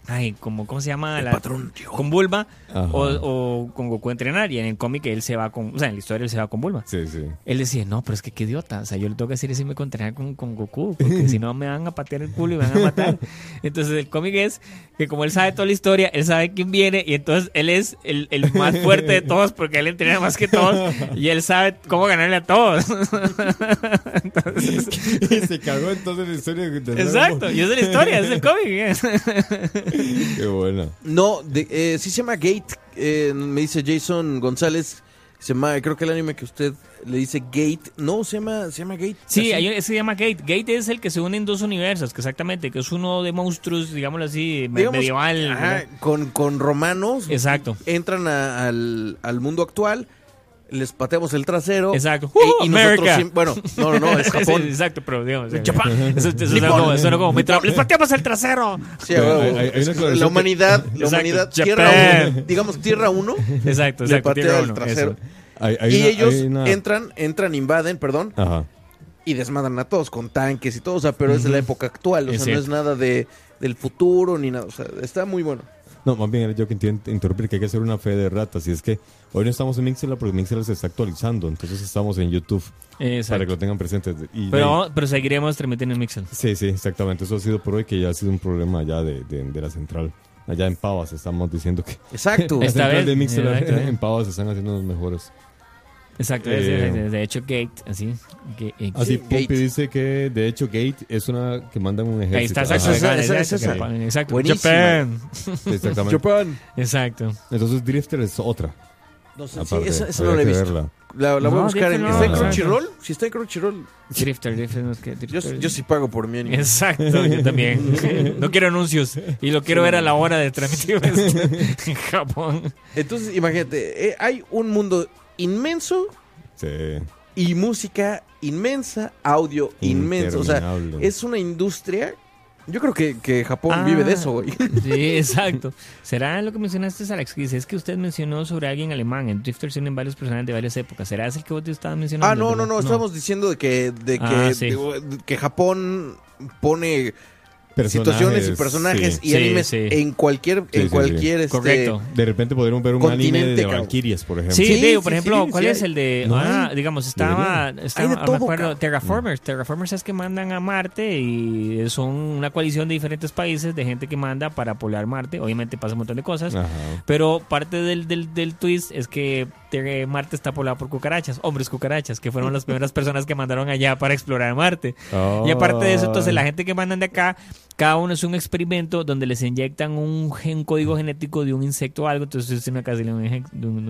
ay, como, ¿cómo se llama? El La- patrón con Bulma o, o con Goku a entrenar y en el cómic él se va con, o sea, en la historia él se va con Bulma. Sí, sí. Él decía, no, pero es que qué idiota. O sea, yo le tengo que decir si me contraen con, con Goku, porque si no me van a patear el culo y me van a matar. Entonces el cómic es que como él sabe toda la historia, él sabe quién viene y entonces él es el, el más fuerte de todos porque él entrena más que todos y él sabe cómo ganarle a todos. Entonces, y se cagó entonces la historia de exacto, y es la historia, es el cómic. Qué buena. No, de, eh, sí se llama Gate. eh, me dice Jason González. Se llama, creo que el anime que usted le dice Gate. No, se llama, se llama Gate. Sí, hay, ese se llama Gate. Gate es el que se une en dos universos, que exactamente, que es uno de monstruos, digámoslo así, Digamos, medieval. ajá, con, con romanos. Exacto. Entran a- al, al mundo actual. Les pateamos el trasero. Exacto. e- ¡Uh, y nosotros America! siem- bueno, no, no, no, es Japón. Sí, exacto, pero digamos. Japón. Eso, eso Nippon. como, suena como metro- ¡Les pateamos el trasero! Sí, a huevo. Hay- hay- la que- humanidad, la Exacto, humanidad, Japan. tierra 1, digamos tierra 1, Exacto, le exacto. patea tiene el uno, trasero. eso. Hay- hay y una- ellos una- entran, entran, invaden, perdón, Ajá. y desmadran a todos con tanques y todo, o sea, pero es de la época actual, o sea, no es nada de del futuro ni nada, o sea, está muy bueno. No, más bien era yo que intento interrumpir que hay que hacer una fe de ratas. Y es que hoy no estamos en Mixela porque Mixela se está actualizando. Entonces estamos en YouTube para que Exacto. lo tengan presente. Y Pero, pero seguiremos transmitiendo en Mixel. Sí, sí, exactamente. Eso ha sido por hoy, que ya ha sido un problema ya de, de- de la central. Allá en Pavas estamos diciendo que Exacto. la Esta central vez, de exacto, eh. en Pavas están haciendo los mejores. Exacto, Eh, de hecho Gate, así. Eh, Así, Sí, Pompi Gate. dice que de hecho Gate es una que mandan un Ahí ejército. está, Ajá, exacto. esa- exacto, esa- exacto, esa- Exacto. Buenísima. Japan. exactamente. Japan. Exacto. Entonces Drifter es otra. No sé, sí, aparte. esa, esa no la he visto. verla. La, la voy a No, buscar. En, ¿Está en exacto. Crunchyroll? Si está en Crunchyroll, Drifter, Drifter, no es que yo, Drifter- yo sí pago por mi anime. Exacto, yo también. No quiero anuncios. Y lo quiero ver a la hora de transmitir en Japón. Entonces, imagínate, eh, hay un mundo inmenso Sí. y música inmensa, audio inmenso. O sea, es una industria. Yo creo que, que Japón Ah. vive de eso, güey. Sí, exacto. ¿Será lo que mencionaste, Alex? Que dice, es que usted mencionó sobre alguien alemán. En Drifter tienen varios personajes de varias épocas. ¿Será ese el que vos te estabas mencionando? Ah, no, no, no. Estábamos diciendo de que, de que, Ah, sí. de- que Japón pone Personajes, situaciones y personajes sí. y Sí, animes sí. en cualquier, Sí, en sí, cualquier, sí. este, Correcto. De repente podríamos ver un anime Continente, de cabrón. Valkyrias, por ejemplo. Sí, Sí, digo, sí, por ejemplo, sí, ¿cuál sí es hay. el de...? No ah, hay. digamos, estaba... estaba todo, me acuerdo. Terraformers. Terraformers es que mandan a Marte y son una coalición de diferentes países de gente que manda para poblar Marte. Obviamente pasa un montón de cosas. Ajá. Pero parte del, del, del twist es que Marte está poblado por cucarachas, hombres cucarachas, que fueron las primeras personas que mandaron allá para explorar Marte. Y aparte de eso, entonces la gente que mandan de acá, cada uno es un experimento donde les inyectan un, gen- un código genético de un insecto o algo, entonces es una, una, de un-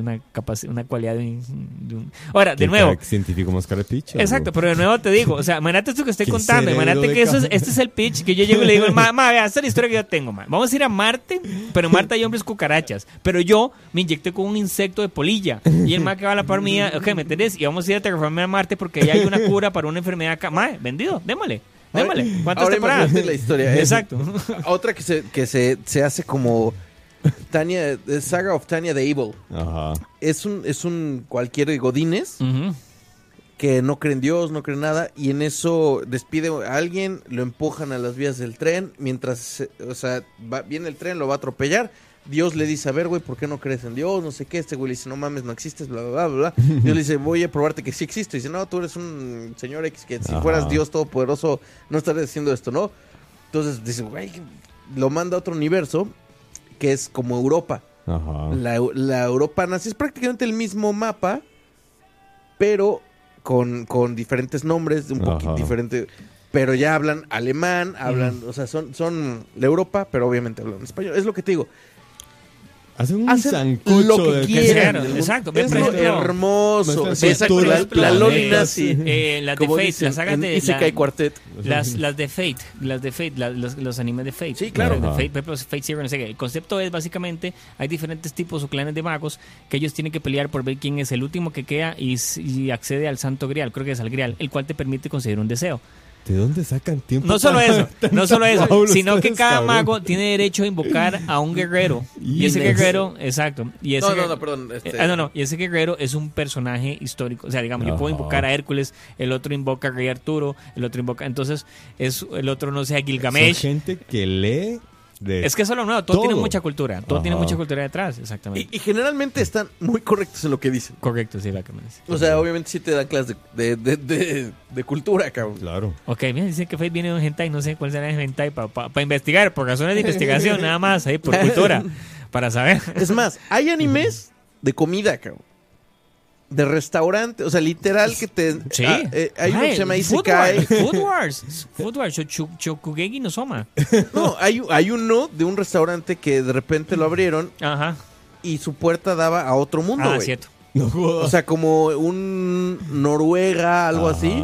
una, cualidad de un, de un- Ahora, de ¿Qué nuevo, científico más carepicha. Exacto, pero de nuevo te digo, o sea, imagínate esto que estoy contando, imagínate que eso es, este es el pitch que yo llego y le digo, ma, ma, vea, esta es la historia que yo tengo, ma. Vamos a ir a Marte, pero en Marte hay hombres cucarachas, pero yo me inyecté con un insecto de polilla y el ma que va a la par mía, ok, ¿me entendés? Y vamos a ir a terraformar a Marte porque ya hay una cura para una enfermedad acá. Ma, vendido, démosle, démosle. ¿Cuántas Ahora temporadas? imagínate la historia. Es- Exacto. Otra que se, que se, se hace como Tania, The Saga of Tanya the Evil. Ajá. Es un, es un cualquier Godines que no cree en Dios, no cree en nada, y en eso despide a alguien, lo empujan a las vías del tren, mientras, se- o sea, va- viene el tren, lo va a atropellar. Dios le dice, a ver, güey, ¿por qué no crees en Dios? No sé qué. Este güey le dice, no mames, no existes, bla, bla, bla, bla. Dios le dice, voy a probarte que sí existo. Y dice, no, tú eres un señor X, que si Ajá. fueras Dios todopoderoso, no estarías haciendo esto, ¿no? Entonces dice, güey, lo manda a otro universo, que es como Europa. Ajá. La, la Europa nazi es prácticamente el mismo mapa, pero con, con diferentes nombres, un poquito diferente. Pero ya hablan alemán, hablan, o sea, son, son la Europa, pero obviamente hablan español. Es lo que te digo. Hacen un Hacen sancocho lo que de quieran. Exacto. Es lo hermoso. la, Loli nazi. Eh, las de Fate, dicen las sagas de... Isekai la- Quartet. Las, las de Fate, las de Fate, la- los, los animes de Fate. Sí, claro. De. Fate, ejemplo, Fate Zero, no sé qué. El concepto es básicamente, hay diferentes tipos o clanes de magos que ellos tienen que pelear por ver quién es el último que queda y, y accede al santo grial, creo que es al grial, el cual te permite conseguir un deseo. ¿De dónde sacan tiempo? No solo eso, no solo eso, sino que cada cabrón? mago tiene derecho a invocar a un guerrero. Y ese guerrero, exacto. Y ese No, no, no, perdón. este, eh, ah, no, no, y ese guerrero es un personaje histórico. O sea, digamos, yo puedo invocar a Hércules, el otro invoca a Rey Arturo, el otro invoca. Entonces, es el otro no sé, a Son Gilgamesh. gente que lee de... Es que eso es lo nuevo, todo, tiene mucha cultura. Todo Ajá. tiene mucha cultura detrás, exactamente. Y, y generalmente están muy correctos en lo que dicen. Correcto, sí, la que me dice. O sea, obviamente sí te dan clases de, de, de, de- de cultura, cabrón. Claro. Ok, bien, dicen que Fate viene de un hentai, no sé cuál será el hentai para investigar, por razones de investigación, nada más, ahí, por cultura, para saber. Es más, hay animes de comida, cabrón. De restaurante, o sea, literal que te... Sí. ah, eh, hay uno que se llama Food Isekai. Wars, Food Wars, Food Wars, Chokugeki no Soma. No, hay, hay uno de un restaurante que de repente lo abrieron Ajá. y su puerta daba a otro mundo, Ah, güey. cierto. O sea, como un Noruega, algo Ajá. así,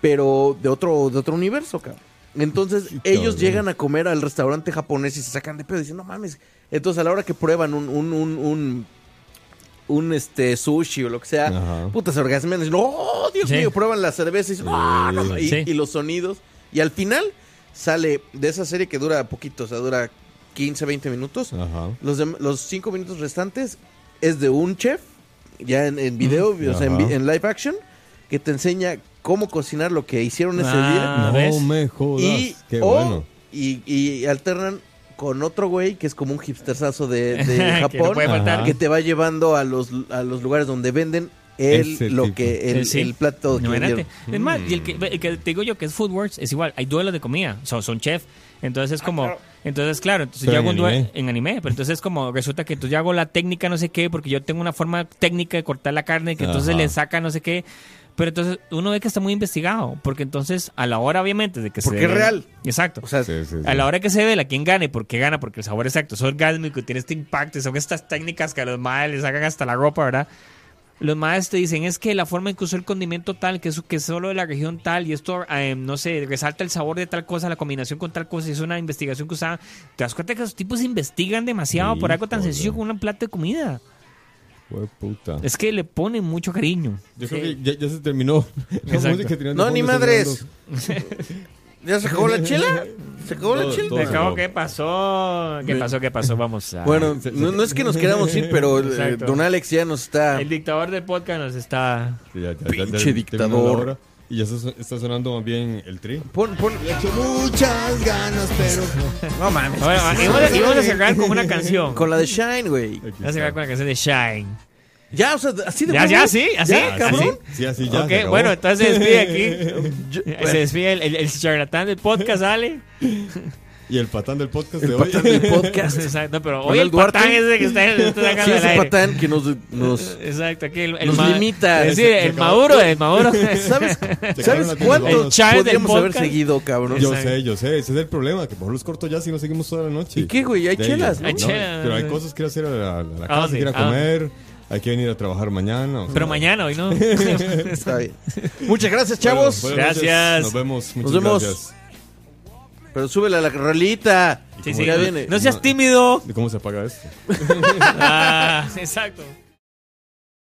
pero de otro, de otro universo, cabrón. Entonces, ellos cabrón. llegan a comer al restaurante japonés y se sacan de pedo y dicen, no mames. Entonces, a la hora que prueban un, un, un, un, un, este, sushi o lo que sea, Ajá. puta, se orgasmean dicen, ¡oh, Dios Sí. mío! Prueban la cerveza y dicen, ¡ah, no ma-". y, Sí. y los sonidos. Y al final sale de esa serie que dura poquito, o sea, dura 15, 20 minutos. Ajá. Los, dem- los cinco minutos restantes es de un chef, ya en, en video, o sea, en, live action, que te enseña cómo cocinar lo que hicieron ese Ah, no ¿ves? me jodas. día. Y, Qué o- bueno. y, y alternan con otro güey que es como un hipsterzazo de, de Que no Japón. Ajá. que te va llevando a los, a los lugares donde venden el, Ese lo tipo. que, el, sí. el plato que Imagínate. vendieron. Es más, y el que, el que te digo yo que es Food Wars es igual, hay duelos de comida, o sea, son chef. Entonces es como, Entonces, claro, entonces Pero yo hago un anime. en anime, pero entonces es como resulta que entonces yo hago la técnica no sé qué, porque yo tengo una forma técnica de cortar la carne, que entonces Ajá. le saca no sé qué. Pero entonces uno ve que está muy investigado, porque entonces a la hora obviamente de que Porque se es dé- real. Exacto. O sea, Sí, sí, sí. A la hora que se ve la quien gane, ¿por qué gana? Porque el sabor exacto, es orgásmico, tiene este impacto, son estas técnicas que a los madres les sacan hasta la ropa, ¿verdad? Los madres te dicen, es que la forma en que usó el condimento tal, que es, que es solo de la región tal, y esto, eh, no sé, resalta el sabor de tal cosa, la combinación con tal cosa, y es una investigación que usaban. Te das cuenta que esos tipos investigan demasiado por algo tan sencillo como un plato de comida. Puta. Es que le ponen mucho cariño. Yo creo que ya, ya se terminó. La no, ni madres. ¿Ya se acabó la chela? ¿Se acabó la chela? se acabó. ¿qué pasó? ¿Qué pasó? ¿Qué pasó? Vamos a... Bueno, no, no es que nos queramos ir, pero eh, Exacto. Don Alex ya nos está... El dictador del podcast nos está... Sí, ya- ya- ya- Pinche dictador. Y ya está, está sonando más bien el tri. Pon, pon... Le echo muchas ganas, pero. No mames. Bueno, íbamos a, íbamos a cerrar con una canción. Con la de Shine, güey. Vamos a cerrar con la canción de Shine. Ya, o sea, así de Ya, ya, sí, así, Ya, cabrón. Sí, así ya. ok, bueno, entonces se despide aquí. Yo- Se despide el, el, el charlatán del podcast, ¿sale? Y el patán del podcast El de hoy. patán del podcast. Exacto, pero hoy el patán Duarte. ese que está, está Sí, ese aire. patán que nos... nos Exacto, aquí el, el Nos limita. Es decir, el. Maduro, el Maduro. ¿Sabes, ¿sabes del podríamos haber seguido, cabrón? Yo Exacto. sé, yo sé. Ese es el problema. Que mejor los corto ya si no seguimos toda la noche. ¿Y qué, güey? Hay De chelas. ¿no? Hay chelas. Pero hay cosas que ir a hacer a la, a la casa, sí, que ir a ah. comer. Hay que venir a trabajar mañana. o sea. Pero mañana, hoy no. Está bien. Muchas gracias, chavos. Bueno, noches. Gracias. Nos vemos. Muchas vemos. gracias. Pero súbele a la rolita. Sí, sí, Ya no- viene. No seas tímido. ¿Y cómo se apaga esto? Ah, exacto.